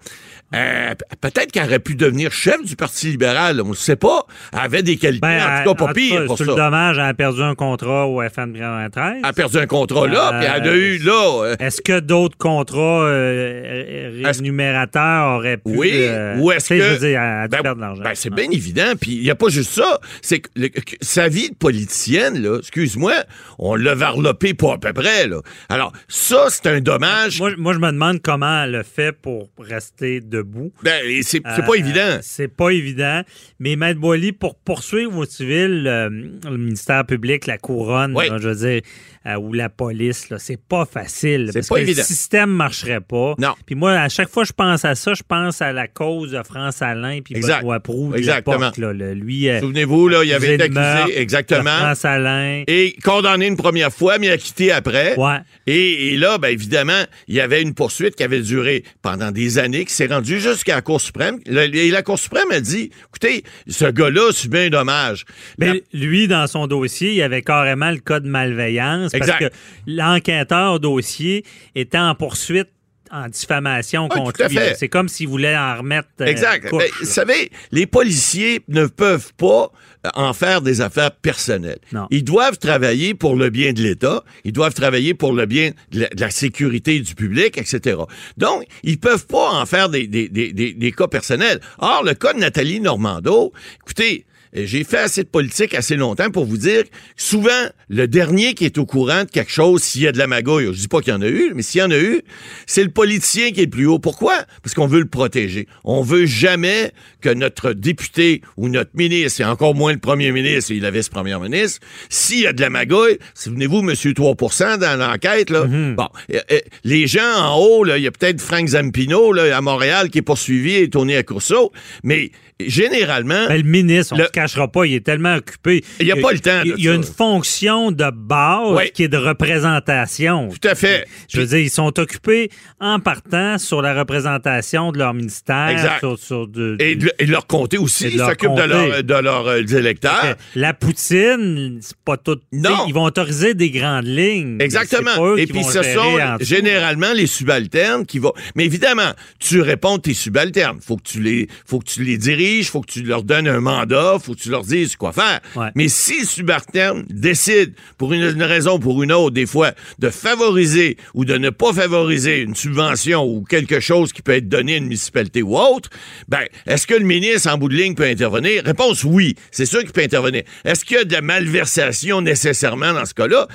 euh, peut-être qu'elle aurait pu devenir chef du Parti libéral. On ne sait pas. Elle avait des qualités, Ben, en tout cas pas en pire pour sur ça. le dommage, elle a perdu un contrat au FM 93. Elle a perdu un contrat là, Euh, puis elle a eu là. euh, Est-ce que d'autres contrats euh, rémunérateurs auraient pu. Oui, euh, ou est-ce que- Je veux dire, elle a Ben, perdre de l'argent. Ben, c'est bien évident. Puis il n'y a pas juste ça. C'est que, le- que sa vie de politicienne, là, excuse-moi, on l'a varlopé pas à peu près. Là. Alors, ça, c'est un dommage. Moi, moi, je me demande comment elle a fait pour rester debout. Ben, c'est c'est Euh, pas évident. C'est pas évident. Mais Maître Boily, pour poursuivre au civil, euh, le ministère public, la couronne, Oui. là, je veux dire, euh, ou la police, là, c'est pas facile. C'est parce pas que évident. Le système marcherait pas. Non. Puis moi, à chaque fois que je pense à ça, je pense à la cause de France Alain puis. Benoît Proulx Exactement. là. Lui, Souvenez-vous, là, il avait été accusé meurtre exactement. France Alain. Et condamné une première fois, mais acquitté après. Ouais. Et, et là, ben évidemment, il y avait une poursuite qui avait duré pendant des années, qui s'est rendue jusqu'à la Cour suprême. Le- et la Cour suprême a dit, écoutez, ce gars-là subit un dommage. Mais La- lui, dans son dossier, il y avait carrément le cas de malveillance Exact. parce que l'enquêteur au dossier était en poursuite en diffamation Ah, contre lui. C'est comme s'il voulait en remettre. euh, Exact. couche, Ben, vous savez, les policiers ne peuvent pas en faire des affaires personnelles. Non. Ils doivent travailler pour le bien de l'État, ils doivent travailler pour le bien de la, de la sécurité du public, etc. Donc, ils peuvent pas en faire des, des, des, des, des cas personnels. Or, le cas de Nathalie Normando, écoutez, J'ai fait assez de politique assez longtemps pour vous dire que souvent, le dernier qui est au courant de quelque chose, s'il y a de la magouille, je dis pas qu'il y en a eu, mais s'il y en a eu, c'est le politicien qui est le plus haut. Pourquoi? Parce qu'on veut le protéger. On veut jamais que notre député ou notre ministre, et encore moins le premier ministre et la vice-première ministre, s'il y a de la magouille, souvenez-vous, monsieur 3% dans l'enquête, là, bon, euh, euh, les gens en haut, là, il y a peut-être Frank Zampino, là, à Montréal, qui est poursuivi et tourné à Courceau, mais généralement... Ben, le ministre, on Le- ne se cachera pas, il est tellement occupé. Il y a pas le temps Il y a une fonction de base Oui. qui est de représentation. Tout à fait. Je veux dire, ils sont occupés en partant sur la représentation de leur ministère. Exact. Sur, sur de- Et de, et de leur comté aussi, ils s'occupent de, leur, de leurs euh, électeurs. La poutine, c'est pas tout. Non. Ils vont autoriser des grandes lignes. Exactement. Et puis ce sont généralement les subalternes qui vont. Mais évidemment, tu réponds tes subalternes. Faut que tu les, faut que tu les diriges, faut que tu leur donnes un mandat, faut que tu leur dises quoi faire. Ouais. Mais si le subalterne décide, pour une, une raison ou pour une autre, des fois, de favoriser ou de ne pas favoriser une subvention ou quelque chose qui peut être donné à une municipalité ou autre, ben, est-ce que le ministre, en bout de ligne, peut intervenir? Réponse oui. C'est sûr qu'il peut intervenir. Est-ce qu'il y a de la malversation nécessairement dans ce cas-là?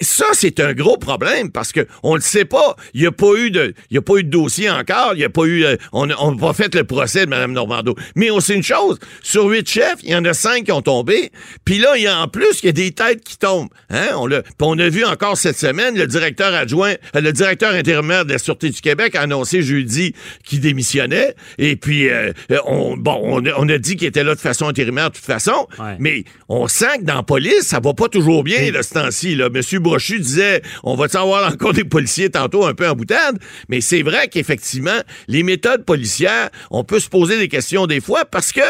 Ça, c'est un gros problème parce que on le sait pas. Il n'y a pas eu de, il a pas eu de dossier encore. Il y a pas eu, euh, on n'a pas fait le procès de Mme Normando. Mais on sait une chose. Sur huit chefs, il y en a cinq qui ont tombé. Puis là, il y a en plus, il y a des têtes qui tombent. Hein? On, l'a- puis on a vu encore cette semaine le directeur adjoint, euh, le directeur intérimaire de la Sûreté du Québec a annoncé jeudi qu'il démissionnait. Et puis, euh, euh, on, bon, on a, on a dit qu'il était là de façon intérimaire de toute façon. Ouais. Mais on sent que dans la police, ça va pas toujours bien, là, ce temps-ci. Monsieur Brochu disait, on va avoir encore des policiers tantôt un peu en boutade. Mais c'est vrai qu'effectivement, les méthodes policières, on peut se poser des questions des fois parce que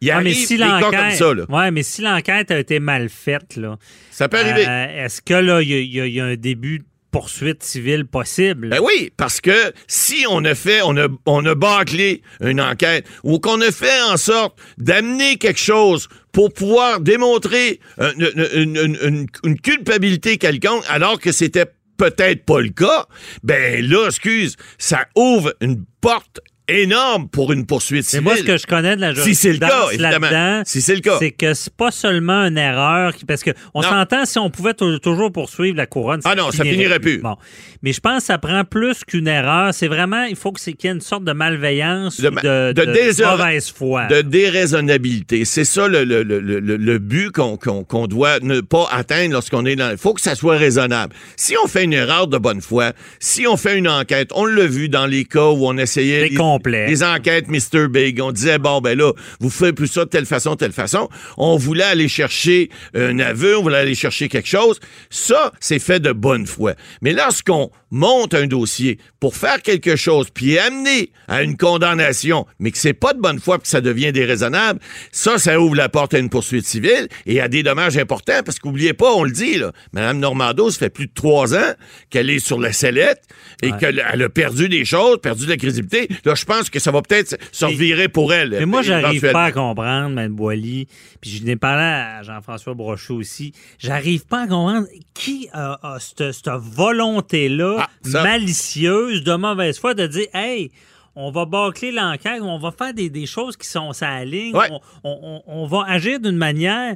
il y mais si des cas comme l'enquête, ça. Là. ouais, mais si l'enquête a été mal faite, là, Ça peut arriver. euh, est-ce que là, il y, a- y a- y a un début de poursuite civile possible? Ben oui, parce que si on a fait, on a, on a bâclé une enquête ou qu'on a fait en sorte d'amener quelque chose pour pouvoir démontrer euh, une, une- une- une- une culpabilité quelconque alors que c'était peut-être pas le cas, ben là, excuse, ça ouvre une porte énorme pour une poursuite C'est civile. moi ce que je connais de la Si jurisprudence évidemment. là-dedans, Si c'est le cas. c'est que c'est pas seulement une erreur, qui- parce que on s'entend si on pouvait tou- toujours poursuivre la couronne. Ah non, ça finirait plus. Bon, mais je pense que ça prend plus qu'une erreur. C'est vraiment, il faut qu'il y ait une sorte de malveillance, De ou ma- de, de de désor- mauvaise foi. de déraisonnabilité. C'est ça le, le, le, le, le but qu'on qu'on doit ne pas atteindre lorsqu'on est dans... Il faut que ça soit raisonnable. Si on fait une erreur de bonne foi, si on fait une enquête, on l'a vu dans les cas où on essayait... Les- complet. Les enquêtes Mr. Big, on disait, bon, ben là, vous faites plus ça de telle façon, telle façon. On voulait aller chercher un aveu, on voulait aller chercher quelque chose. Ça, c'est fait de bonne foi. Mais lorsqu'on monte un dossier pour faire quelque chose, puis amener à une condamnation, mais que c'est pas de bonne foi, puis que ça devient déraisonnable, ça, ça ouvre la porte à une poursuite civile et à des dommages importants, parce qu'oubliez pas, on le dit, là, Mme Normando, ça fait plus de trois ans qu'elle est sur la sellette et qu'elle elle a perdu des choses, perdu de la crédibilité. Là, je pense que ça va peut-être se revirer pour elle. Mais moi, j'arrive pas à comprendre, Mme Boily, puis je n'ai parlé à Jean-François Brochot aussi, j'arrive pas à comprendre qui a, a cette, cette volonté-là, Ah, ça- malicieuse, de mauvaise foi, de dire, hey, on va bâcler l'enquête, on va faire des, des choses qui sont ligne, Ouais. on, on- on- on va agir d'une manière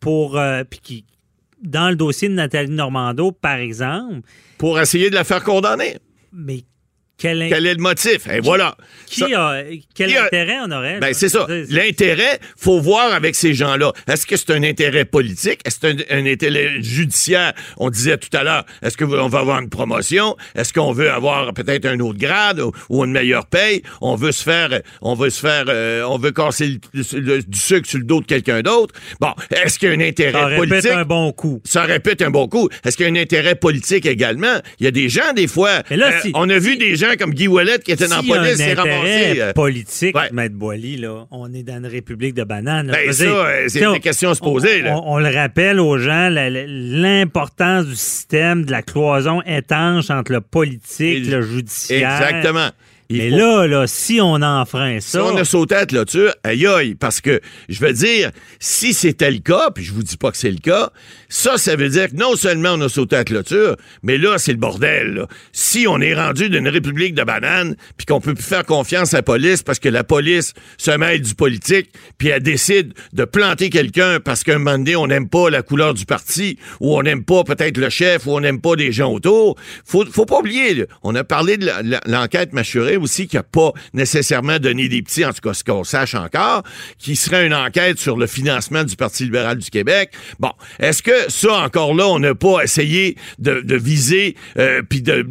pour... euh, puis qui, dans le dossier de Nathalie Normando, par exemple, Pour essayer de la faire condamner. mais quel, Quel est le motif? Et voilà. qui Ça- a, quel qui a- intérêt on aurait? Ben, c'est ça. L'intérêt, faut voir avec ces gens-là. Est-ce que c'est un intérêt politique? Est-ce que c'est un, un intérêt judiciaire? On disait tout à l'heure, est-ce qu'on va avoir une promotion? Est-ce qu'on veut avoir peut-être un autre grade ou, ou une meilleure paye? On veut se faire, on veut se faire, euh, on veut casser le- le- du sucre sur le dos de quelqu'un d'autre. Bon, est-ce qu'il y a un ça intérêt politique? être un bon coup. Ça répète un bon coup. Est-ce qu'il y a un intérêt politique également? Il y a des gens, des fois. Là, euh, si- on a vu des gens comme Guy Ouellet qui était dans la police, s'est ramassé. euh, politique, ouais. Maître Boily, là, on est dans une république de bananes. Ben, ça, euh, c'est des questions à se poser, On, là. on- on le rappelle aux gens, l'importance du système, de la cloison étanche entre le politique, Et- le judiciaire. Exactement. Il Mais faut- là, là, si on enfreint Si ça, on a sauté à la clôture, aïe aïe, parce que je veux dire, si c'était le cas, puis je vous dis pas que c'est le cas, ça, ça veut dire que non seulement on a sauté à la clôture, mais là, c'est le bordel. là. Si on est rendu d'une république de bananes, puis qu'on peut plus faire confiance à la police parce que la police se mêle du politique, puis elle décide de planter quelqu'un parce qu'un moment donné, on n'aime pas la couleur du parti, ou on n'aime pas peut-être le chef, ou on n'aime pas des gens autour, faut, faut pas oublier, là, on a parlé de la- la- aussi, qui a pas nécessairement donné des petits, en tout cas ce qu'on sache encore, qui serait une enquête sur le financement du Parti libéral du Québec. Bon, est-ce que ça, encore là, on n'a pas essayé de, de viser, euh, puis de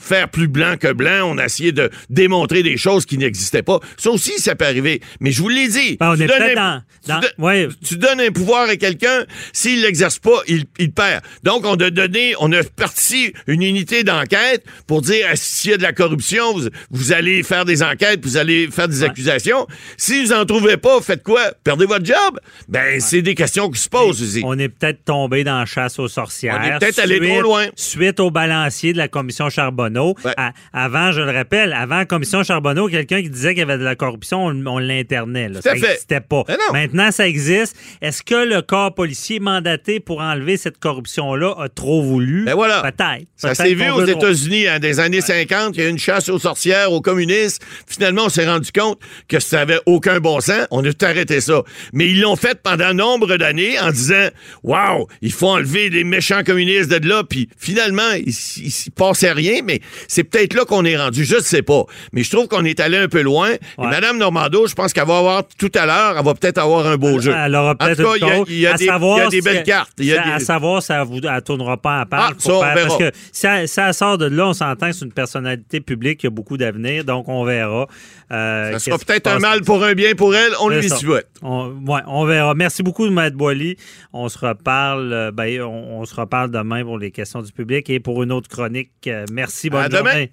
faire plus blanc que blanc, on a essayé de démontrer des choses qui n'existaient pas. Ça aussi, ça peut arriver. Mais je vous l'ai dit. Ben, on tu est donnes un- dans- tu ouais. donnes un pouvoir à quelqu'un, s'il l'exerce pas, il, il perd. Donc, on a donné, on a parti une unité d'enquête pour dire s'il y a de la corruption, vous, vous allez faire des enquêtes, vous allez faire des accusations. Si vous en trouvez pas, faites quoi? Perdez votre job? Ben, c'est des questions qui se posent aussi. on est peut-être tombé dans la chasse aux sorcières. On est peut-être allé trop loin. Suite au balancier de la commission Charbonneau. Ouais. À- avant, je le rappelle, avant la commission Charbonneau, quelqu'un qui disait qu'il y avait de la corruption, on, on l'internait. Ça n'existait pas. Maintenant, ça existe. Est-ce que le corps policier mandaté pour enlever cette corruption-là a trop voulu? Ben voilà. Peut-être. Ça s'est vu aux. États-Unis hein, des années 50, il y a eu une chasse aux sorcières, aux communistes. Finalement, on s'est rendu compte que ça avait aucun bon sens. On a tout arrêté ça. Mais ils l'ont fait pendant nombre d'années en disant Waouh, il faut enlever les méchants communistes de là. Puis finalement, il, il s'y passait rien, mais c'est peut-être là qu'on est rendu. Je ne sais pas. Mais je trouve qu'on est allé un peu loin. Et. Madame Normando, je pense qu'elle va avoir tout à l'heure, elle va peut-être avoir un beau jeu. Elle aura en peut-être tout cas, une il y a- y, À des- savoir y a belles elle- cartes. Y a à des- savoir, ça ne tournera pas en page. Ah, ça, parce que si elle, si elle sort de là, on s'entend que c'est une personnalité publique qui a beaucoup d'avenir, donc on verra. euh, Ça sera peut-être un mal pour un bien pour elle. On lui ça. souhaite. On, ouais, on verra. Merci beaucoup, Maître Boily. On se reparle, euh, ben, on, on se reparle demain pour les questions du public et pour une autre chronique. Euh, merci, bonne À demain. journée.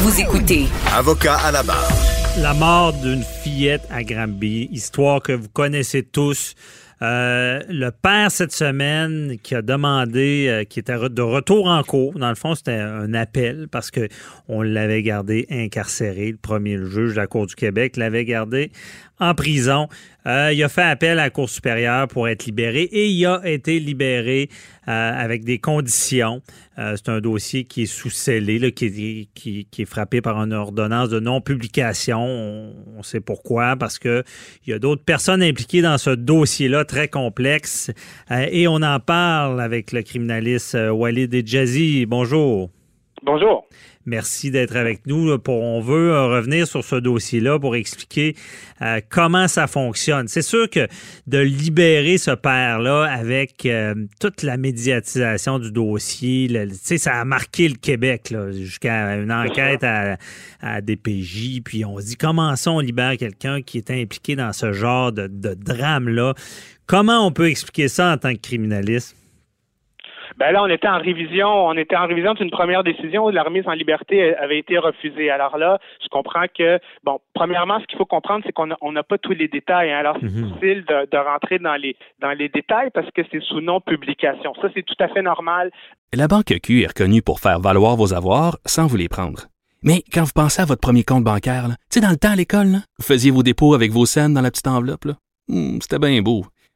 Vous écoutez Avocat à la barre. La mort d'une fillette à Granby, histoire que vous connaissez tous. Euh, le père cette semaine qui a demandé, euh, qui était de retour en cours, dans le fond c'était un appel parce que on l'avait gardé incarcéré. Le premier le juge de la Cour du Québec l'avait gardé en prison. Euh, il a fait appel à la Cour supérieure pour être libéré et il a été libéré euh, avec des conditions. Euh, c'est un dossier qui est sous scellé, là, qui, est- qui- est frappé par une ordonnance de non-publication. On, sait pourquoi, parce que il y a d'autres personnes impliquées dans ce dossier-là très complexe. Et on en parle avec le criminaliste Walid Edjazi. Bonjour. Bonjour. Merci d'être avec nous. Pour, on veut euh, revenir sur ce dossier-là pour expliquer euh, comment ça fonctionne. C'est sûr que de libérer ce père-là avec euh, toute la médiatisation du dossier, le- ça a marqué le Québec jusqu'à une enquête à, à DPJ. Puis on se dit comment ça on libère quelqu'un qui est impliqué dans ce genre de, de drame-là? Comment on peut expliquer ça en tant que criminaliste? Ben là, on était en révision, on était en révision d'une première décision où la remise en liberté avait été refusée. Alors là, je comprends que, bon, premièrement, ce qu'il faut comprendre, c'est qu'on n'a pas tous les détails. hein. Alors, c'est Mhm. difficile de, de rentrer dans les, dans les détails parce que c'est sous non-publication. Ça, c'est tout à fait normal. La Banque Q est reconnue pour faire valoir vos avoirs sans vous les prendre. Mais quand vous pensez à votre premier compte bancaire, tu sais, dans le temps à l'école, vous faisiez vos dépôts avec vos scènes dans la petite enveloppe. Hmm, C'était bien beau.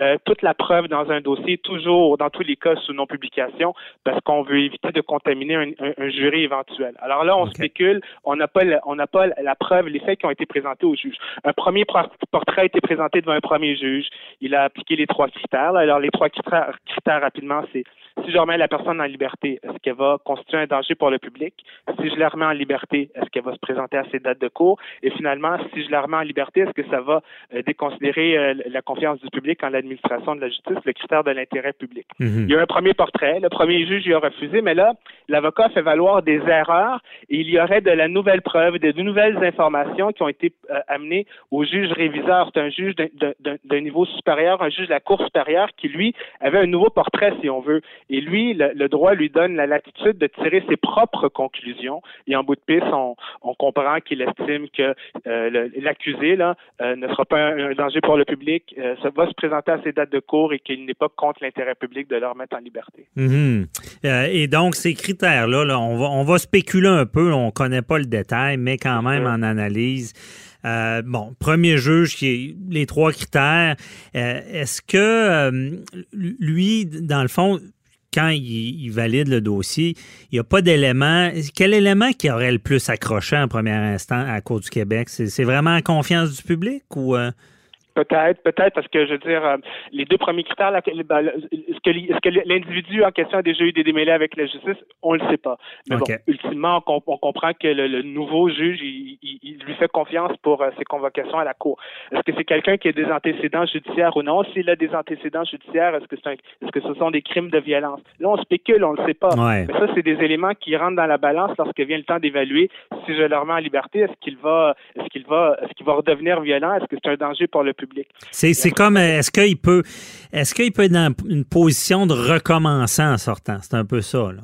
Euh, toute la preuve dans un dossier, toujours dans tous les cas sous non-publication, parce qu'on veut éviter de contaminer un, un- un jury éventuel. Alors là, on spécule, on n'a pas, la- on n'a pas la preuve, les faits qui ont été présentés au juge. Un premier portrait a été présenté devant un premier juge. Il a appliqué les trois critères. là. Alors les trois critères, critères rapidement, c'est si je remets la personne en liberté, est-ce qu'elle va constituer un danger pour le public? Si je la remets en liberté, est-ce qu'elle va se présenter à ses dates de cours? Et finalement, si je la remets en liberté, est-ce que ça va euh, déconsidérer euh, la confiance du public en l'administration de la justice, le critère de l'intérêt public? Mhm. Il y a un premier portrait, le premier juge y a refusé, mais là, l'avocat fait valoir des erreurs et il y aurait de la nouvelle preuve, de, nouvelles informations qui ont été euh, amenées au juge réviseur. C'est un juge d'un niveau supérieur, un juge de la Cour supérieure qui, lui, avait un nouveau portrait, si on veut. Et lui, le, droit lui donne la latitude de tirer ses propres conclusions. Et en bout de piste, on, comprend qu'il estime que euh, l'accusé là euh, ne sera pas un, danger pour le public, euh, ça va se présenter à ses dates de cours et qu'il n'est pas contre l'intérêt public de le remettre en liberté. Mhm. et donc, ces critères-là, là, on, va, on va spéculer un peu, on ne connaît pas le détail, mais quand même en analyse. Euh, bon, premier juge qui est les trois critères. Euh, est-ce que euh, lui, dans le fond, quand il, valide le dossier, il n'y a pas d'élément. Quel élément qui aurait le plus accroché en premier instant à la Cour du Québec? C'est vraiment la confiance du public ou. Peut-être, peut-être, parce que je veux dire, euh, les deux premiers critères, ben, est-ce que, l'individu en question a déjà eu des démêlés avec la justice? On le sait pas. Mais bon, ultimement, on, comprend que le, nouveau juge, il, lui fait confiance pour euh, ses convocations à la Cour. Est-ce que c'est quelqu'un qui a des antécédents judiciaires ou non? S'il a des antécédents judiciaires, est-ce que, est-ce que ce sont des crimes de violence? Là, on spécule, on le sait pas. Mais ça, c'est des éléments qui rentrent dans la balance lorsque vient le temps d'évaluer si je le remets en liberté, est-ce qu'il va, est-ce qu'il va, est-ce qu'il va redevenir violent? Est-ce que c'est un danger pour le public? C'est comme, est-ce qu'il peut, est-ce qu'il peut être dans une position de recommençant en sortant? C'est un peu ça, là.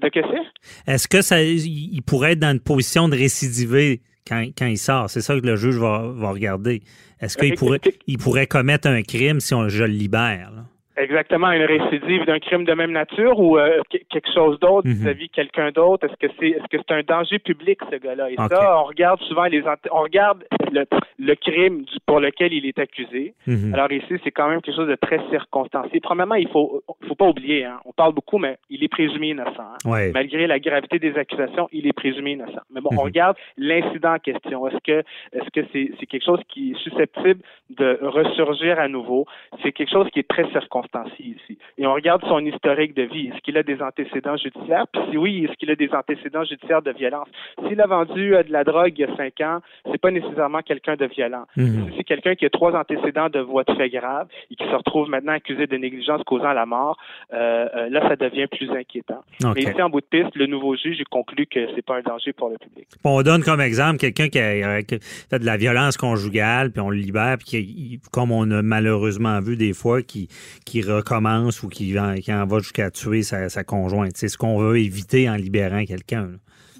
De que c'est? Est-ce que ça, il pourrait être dans une position de récidiver quand, quand il sort? C'est ça que le juge va, va regarder. Est-ce qu'il pourrait, il pourrait commettre un crime si on, je le libère? Là? Exactement, une récidive d'un crime de même nature ou euh, quelque chose d'autre mhm. vis-à-vis de quelqu'un d'autre? Est-ce que c'est est-ce que c'est un danger public ce gars-là? Et ça, on regarde souvent les on regarde le, le crime pour lequel il est accusé. Mhm. Alors ici, c'est quand même quelque chose de très circonstancié. Premièrement, il faut faut pas oublier, hein, on parle beaucoup, mais il est présumé innocent. Hein. Malgré la gravité des accusations, il est présumé innocent. Mais bon, on mhm. regarde l'incident en question. Est-ce que est-ce que c'est c'est quelque chose qui est susceptible de ressurgir à nouveau? C'est quelque chose qui est très circonstancié ici. Et on regarde son historique de vie. Est-ce qu'il a des antécédents judiciaires? Puis si oui, est-ce qu'il a des antécédents judiciaires de violence? S'il a vendu euh, de la drogue il y a cinq ans, c'est pas nécessairement quelqu'un de violent. Mhm. Si c'est quelqu'un qui a trois antécédents de voies très graves et qui se retrouve maintenant accusé de négligence causant la mort, euh, euh, là, ça devient plus inquiétant. Mais ici, en bout de piste, le nouveau juge conclut que c'est pas un danger pour le public. On donne comme exemple quelqu'un qui a, fait de la violence conjugale, puis on le libère, puis qui, comme on a malheureusement vu des fois, qui, qui recommence ou qui, qui en va jusqu'à tuer sa, conjointe. C'est ce qu'on veut éviter en libérant quelqu'un.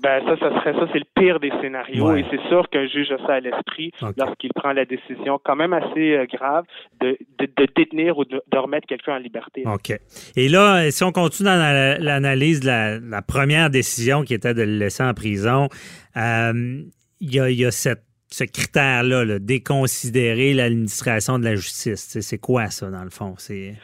Ben ça, ça serait ça, c'est le pire des scénarios et c'est sûr qu'un juge a ça à l'esprit lorsqu'il prend la décision quand même assez euh, grave de, détenir ou de, remettre quelqu'un en liberté. OK. Et là, si on continue dans l'analyse de la, première décision qui était de le laisser en prison, euh, il y, a, ce critère-là, déconsidérer l'administration de la justice. C'est quoi ça, dans le fond? C'est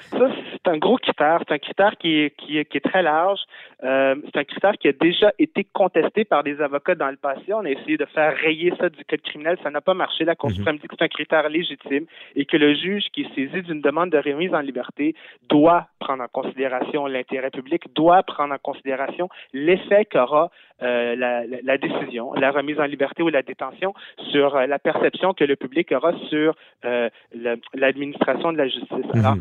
un gros critère. C'est un critère qui est, qui est, très large. Euh, c'est un critère qui a déjà été contesté par des avocats dans le passé. On a essayé de faire rayer ça du code criminel. Ça n'a pas marché. La Cour mhm. suprême dit que c'est un critère légitime et que le juge qui est saisi d'une demande de remise en liberté doit prendre en considération l'intérêt public, doit prendre en considération l'effet qu'aura euh, la, la, décision, la remise en liberté ou la détention sur euh, la perception que le public aura sur l'administration de la justice. Mhm. Alors,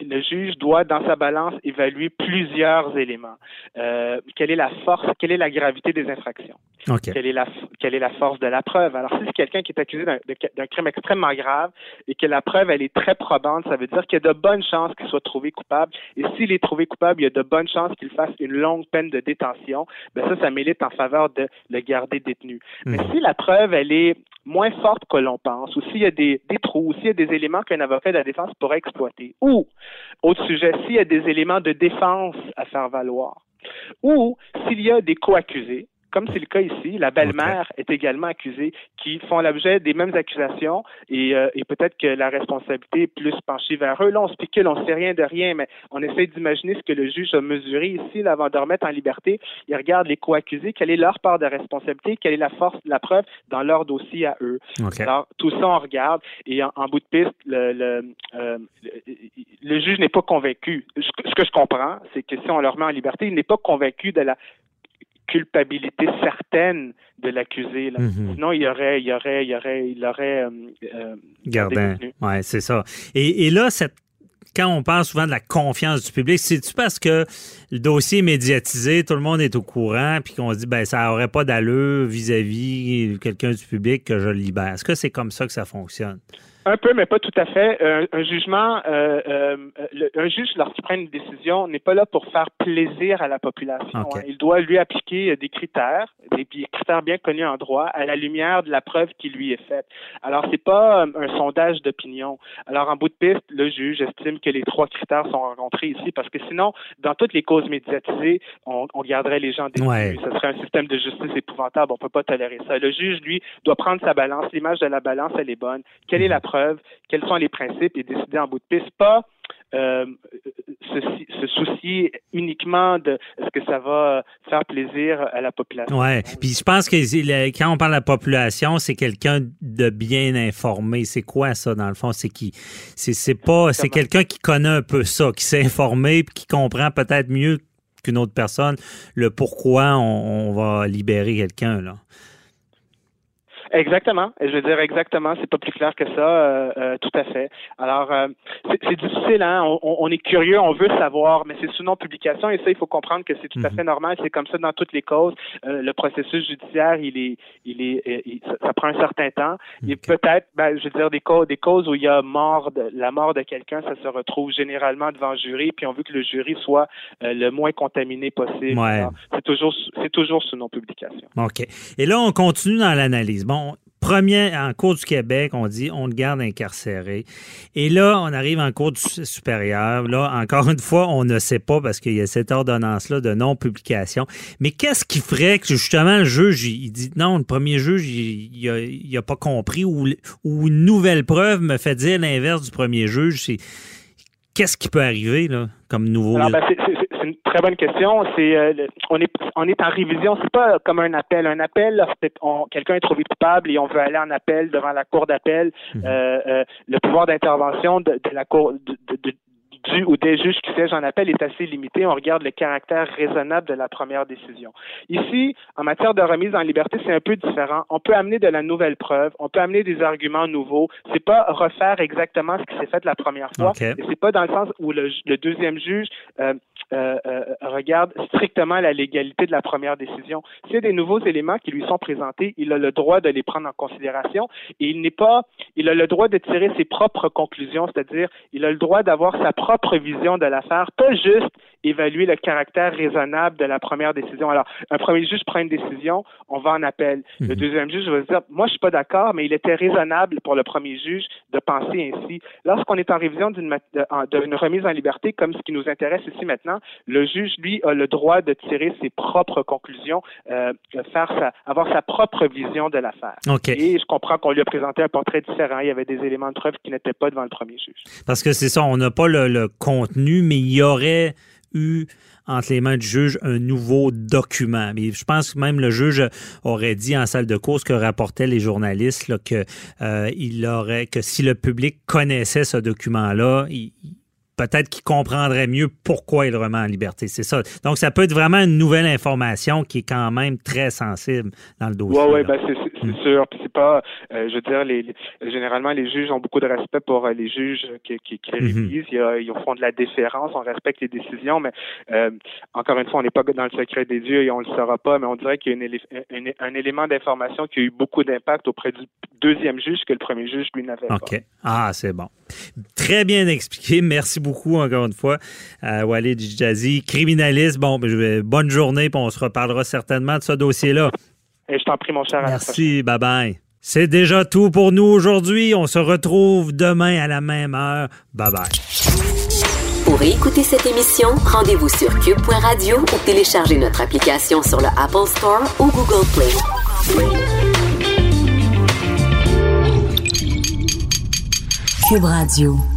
le juge doit, dans sa balance, évaluer plusieurs éléments. Euh, quelle est la force, quelle est la gravité des infractions? Quelle, est la, quelle est la force de la preuve? Alors, si c'est quelqu'un qui est accusé d'un crime extrêmement grave et que la preuve, elle est très probante, ça veut dire qu'il y a de bonnes chances qu'il soit trouvé coupable. Et s'il est trouvé coupable, il y a de bonnes chances qu'il fasse une longue peine de détention. Ben ça, ça milite en faveur de le garder détenu. Mais hmm. si la preuve, elle est moins forte que l'on pense, ou s'il y a des, des trous, ou s'il y a des éléments qu'un avocat de la défense pourrait exploiter, ou, autre sujet, s'il y a des éléments de défense à faire valoir, ou s'il y a des co-accusés, comme c'est le cas ici, la belle-mère est également accusée, qui font l'objet des mêmes accusations et, euh, et peut-être que la responsabilité est plus penchée vers eux. Là, on spécule, on ne sait rien de rien, mais on essaie d'imaginer ce que le juge a mesuré ici avant de remettre en liberté. Il regarde les co-accusés, quelle est leur part de responsabilité, quelle est la force de la preuve dans leur dossier à eux. Alors, tout ça, on regarde et en, bout de piste, le, le, euh, le juge n'est pas convaincu. Ce que je comprends, c'est que si on le remet en liberté, il n'est pas convaincu de la culpabilité certaine de l'accusé. Mhm. Sinon, il y aurait, il y aurait, il y aurait, il aurait euh, euh gardé. Ouais, c'est ça. Et, et là, cette quand on parle souvent de la confiance du public, c'est-tu parce que le dossier est médiatisé, tout le monde est au courant, puis qu'on se dit, ben ça n'aurait pas d'allure vis-à-vis quelqu'un du public que je le libère? Est-ce que c'est comme ça que ça fonctionne? Un peu, mais pas tout à fait. Un, un jugement, euh, euh, le- un juge, lorsqu'il prend une décision, n'est pas là pour faire plaisir à la population. Hein. Il doit lui appliquer euh, des critères, des critères bien connus en droit, à la lumière de la preuve qui lui est faite. Alors, c'est pas euh, un sondage d'opinion. Alors, en bout de piste, le juge estime que les trois critères sont rencontrés ici, parce que sinon, dans toutes les causes médiatisées, on, on garderait les gens déçus. Ouais. Ce serait un système de justice épouvantable. On peut pas tolérer ça. Le juge, lui, doit prendre sa balance. L'image de la balance, elle est bonne. Quelle est la preuve? Quels sont les principes? Et décider en bout de piste. Pas euh, se, se soucier uniquement de est-ce que ça va faire plaisir à la population. Ouais. Puis je pense que quand on parle de la population, c'est quelqu'un de bien informé. C'est quoi ça dans le fond? C'est qui C'est c'est pas c'est quelqu'un qui connaît un peu ça, qui s'est informé puis qui comprend peut-être mieux qu'une autre personne le pourquoi on, on va libérer quelqu'un là. Exactement. Je veux dire exactement. C'est pas plus clair que ça. euh, euh, tout à fait. Alors, euh, c'est difficile. Hein? On, on- est curieux, on veut savoir, mais c'est sous non publication et ça, il faut comprendre que c'est tout à fait normal. C'est comme ça dans toutes les causes. Euh, le processus judiciaire, il est, il est, euh, il- ça, ça prend un certain temps. Et peut-être, ben, je veux dire des causes, des causes où il y a mort, de, la mort de quelqu'un, ça se retrouve généralement devant le jury. Puis on veut que le jury soit euh, le moins contaminé possible. Ouais. C'est toujours, c'est toujours sous non publication. OK. Et là, on continue dans l'analyse. Bon, premier, en cours du Québec, on dit on le garde incarcéré. Et là, on arrive en cours du supérieur. Là, encore une fois, on ne sait pas parce qu'il y a cette ordonnance-là de non-publication. Mais qu'est-ce qui ferait que justement le juge, il dit non, le premier juge, il, il, a, il a pas compris ou, ou une nouvelle preuve me fait dire l'inverse du premier juge. Qu'est-ce qui peut arriver là, comme nouveau? Ben, très bonne question. C'est euh, on est on est en révision. C'est pas comme un appel. Un appel, quelqu'un est trouvé coupable et on veut aller en appel devant la cour d'appel, euh, euh, le pouvoir d'intervention de, de la cour de, de- du ou des juges qui siègent en appel est assez limité. On regarde le caractère raisonnable de la première décision. Ici, en matière de remise en liberté, c'est un peu différent. On peut amener de la nouvelle preuve, on peut amener des arguments nouveaux. C'est pas refaire exactement ce qui s'est fait la première fois. OK. Et c'est pas dans le sens où le, le deuxième juge euh, euh, euh, regarde strictement la légalité de la première décision. S'il y a des nouveaux éléments qui lui sont présentés, il a le droit de les prendre en considération et il n'est pas, il a le droit de tirer ses propres conclusions, c'est-à-dire il a le droit d'avoir sa propre vision de l'affaire, pas juste évaluer le caractère raisonnable de la première décision. Alors, un premier juge prend une décision, on va en appel. Le deuxième juge va se dire, moi, je suis pas d'accord, mais il était raisonnable pour le premier juge de penser ainsi. Lorsqu'on est en révision d'une remise en liberté, comme ce qui nous intéresse ici maintenant, le juge, lui, a le droit de tirer ses propres conclusions, euh, de faire sa, avoir sa propre vision de l'affaire. OK. Et je comprends qu'on lui a présenté un portrait différent. Il y avait des éléments de preuve qui n'étaient pas devant le premier juge. Parce que c'est ça, on n'a pas le, le contenu, mais il y aurait eu entre les mains du juge un nouveau document. Mais je pense que même le juge aurait dit en salle de course que rapportaient les journalistes là, que euh, il aurait que si le public connaissait ce document-là, il- il- peut-être qu'il comprendrait mieux pourquoi il remet en liberté. C'est ça. Donc, ça peut être vraiment une nouvelle information qui est quand même très sensible dans le dossier. Ouais, là. ben c'est c'est- sûr. Puis c'est pas, euh, je veux dire, les, les- généralement les juges ont beaucoup de respect pour euh, les juges qui, qui, qui Mhm. révisent. Ils font de la déférence, on respecte les décisions, mais euh, encore une fois, on n'est pas dans le secret des dieux et on le saura pas. Mais on dirait qu'il y a une un, élément d'information qui a eu beaucoup d'impact auprès du deuxième juge que le premier juge lui n'avait pas. OK. Ah, c'est bon. Très bien expliqué. Merci beaucoup encore une fois, Walid Djazi, criminaliste. Bon, ben, bonne journée, puis on se reparlera certainement de ce dossier-là. Et je t'en prie, mon cher. Merci, bye bye. C'est déjà tout pour nous aujourd'hui. On se retrouve demain à la même heure. Bye bye. Pour écouter cette émission, rendez-vous sur cube.radio ou téléchargez notre application sur le Apple Store ou Google Play. Cube Radio.